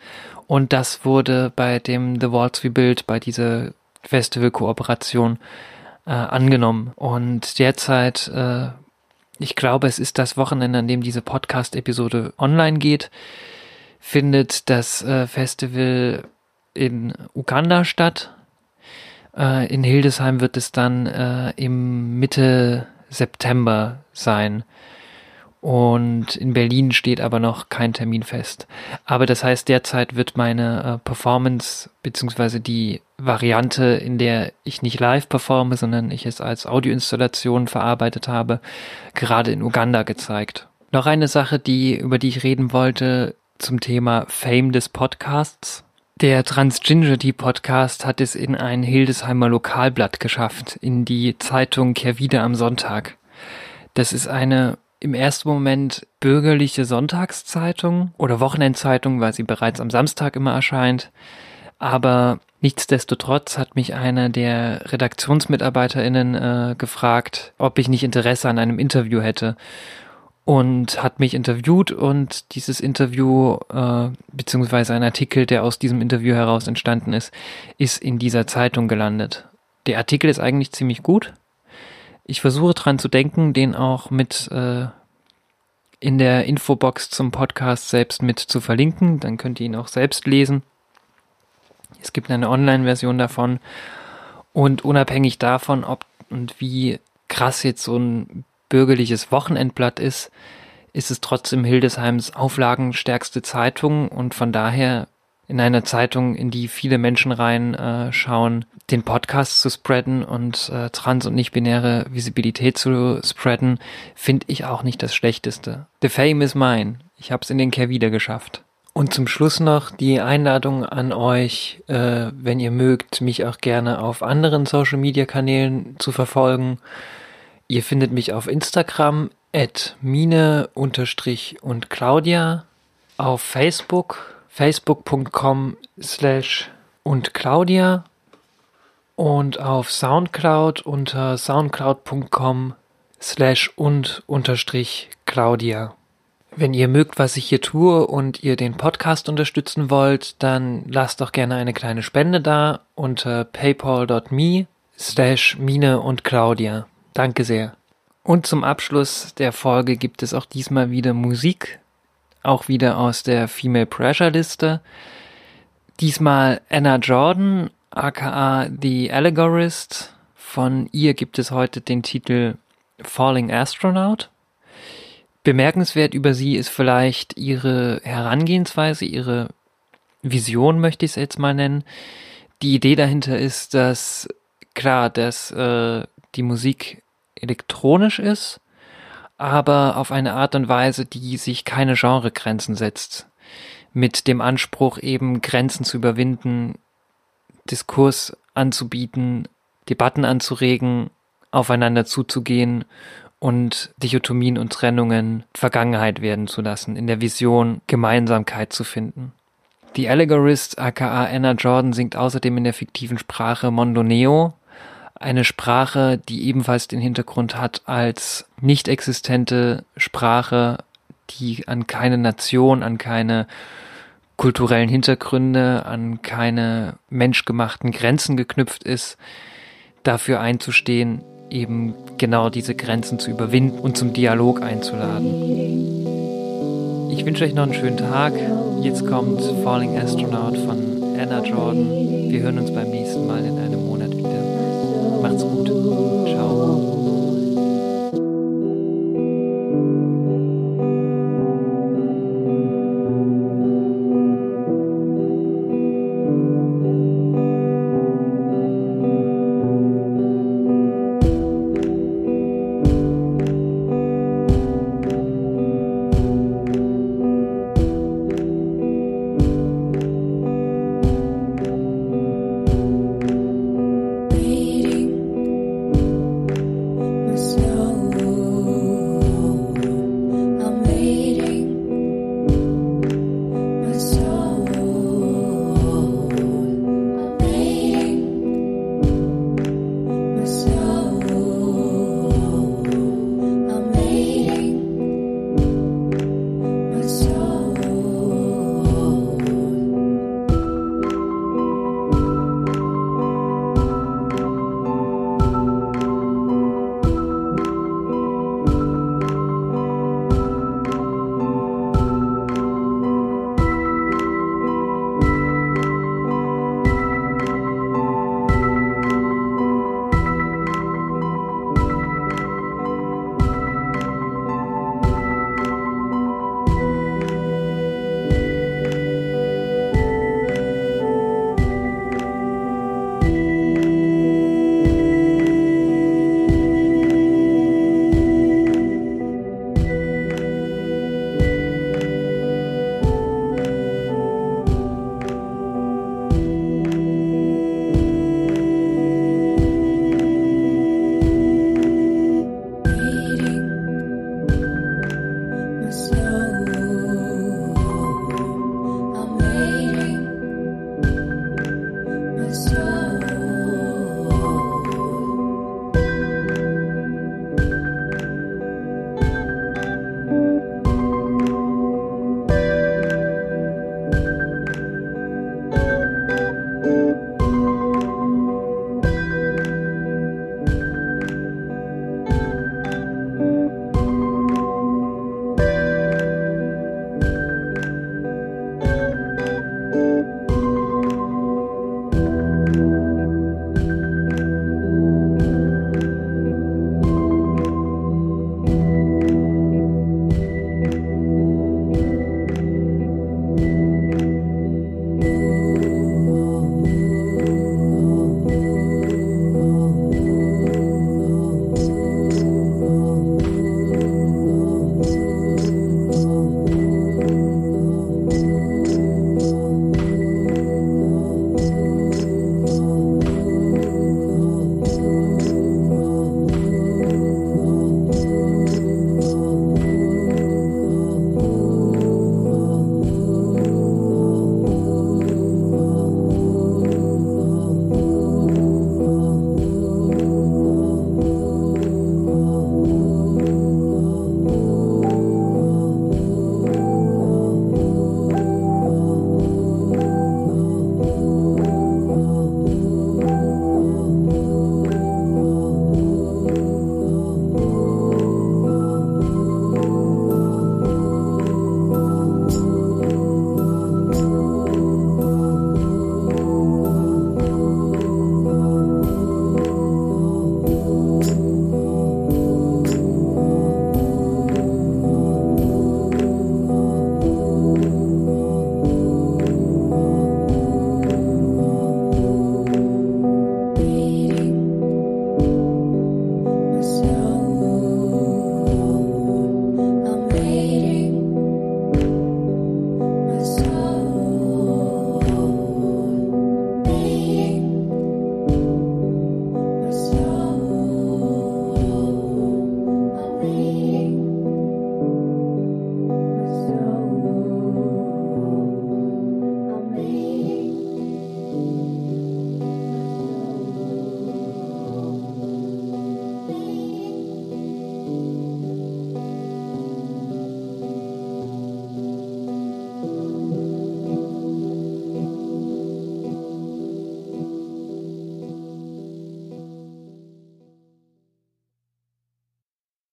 und das wurde bei dem The Walls We Build, bei dieser Festival-Kooperation äh, angenommen. Und derzeit, äh, ich glaube, es ist das Wochenende, an dem diese Podcast-Episode online geht, findet das äh, Festival in Uganda statt. Äh, in Hildesheim wird es dann äh, im Mitte September sein. Und in Berlin steht aber noch kein Termin fest. Aber das heißt, derzeit wird meine äh, Performance beziehungsweise die Variante, in der ich nicht live performe, sondern ich es als Audioinstallation verarbeitet habe, gerade in Uganda gezeigt. Noch eine Sache, die, über die ich reden wollte, zum Thema Fame des Podcasts. Der Transgingerty Podcast hat es in ein Hildesheimer Lokalblatt geschafft, in die Zeitung Kehrwieder am Sonntag. Das ist eine im ersten Moment bürgerliche Sonntagszeitung oder Wochenendzeitung, weil sie bereits am Samstag immer erscheint. Aber nichtsdestotrotz hat mich einer der RedaktionsmitarbeiterInnen äh, gefragt, ob ich nicht Interesse an einem Interview hätte. Und hat mich interviewt und dieses Interview, äh, beziehungsweise ein Artikel, der aus diesem Interview heraus entstanden ist, ist in dieser Zeitung gelandet. Der Artikel ist eigentlich ziemlich gut ich versuche dran zu denken, den auch mit äh, in der Infobox zum Podcast selbst mit zu verlinken. Dann könnt ihr ihn auch selbst lesen. Es gibt eine Online-Version davon. Und unabhängig davon, ob und wie krass jetzt so ein bürgerliches Wochenendblatt ist, ist es trotzdem Hildesheims auflagenstärkste Zeitung und von daher in einer Zeitung, in die viele Menschen reinschauen, äh, den Podcast zu spreaden und äh, trans- und nicht-binäre Visibilität zu spreaden, finde ich auch nicht das Schlechteste. The Fame is mine. Ich habe es in den Care wieder geschafft. Und zum Schluss noch die Einladung an euch, äh, wenn ihr mögt, mich auch gerne auf anderen Social-Media-Kanälen zu verfolgen. Ihr findet mich auf Instagram at mine und Claudia, auf Facebook facebook.com slash und Claudia und auf Soundcloud unter soundcloud.com slash und unterstrich Claudia. Wenn ihr mögt, was ich hier tue und ihr den Podcast unterstützen wollt, dann lasst doch gerne eine kleine Spende da unter paypal.me slash Mine und Claudia. Danke sehr. Und zum Abschluss der Folge gibt es auch diesmal wieder Musik auch wieder aus der Female Pressure Liste. Diesmal Anna Jordan, aka The Allegorist. Von ihr gibt es heute den Titel Falling Astronaut. Bemerkenswert über sie ist vielleicht ihre Herangehensweise, ihre Vision möchte ich es jetzt mal nennen. Die Idee dahinter ist, dass klar, dass äh, die Musik elektronisch ist, aber auf eine Art und Weise, die sich keine Genregrenzen setzt. Mit dem Anspruch eben Grenzen zu überwinden, Diskurs anzubieten, Debatten anzuregen, aufeinander zuzugehen und Dichotomien und Trennungen Vergangenheit werden zu lassen, in der Vision Gemeinsamkeit zu finden. Die Allegorist aka Anna Jordan singt außerdem in der fiktiven Sprache Mondoneo, eine Sprache, die ebenfalls den Hintergrund hat als nicht existente Sprache, die an keine Nation, an keine kulturellen Hintergründe, an keine menschgemachten Grenzen geknüpft ist, dafür einzustehen, eben genau diese Grenzen zu überwinden und zum Dialog einzuladen. Ich wünsche euch noch einen schönen Tag. Jetzt kommt Falling Astronaut von Anna Jordan. Wir hören uns beim nächsten Mal Macht's gut. Ciao.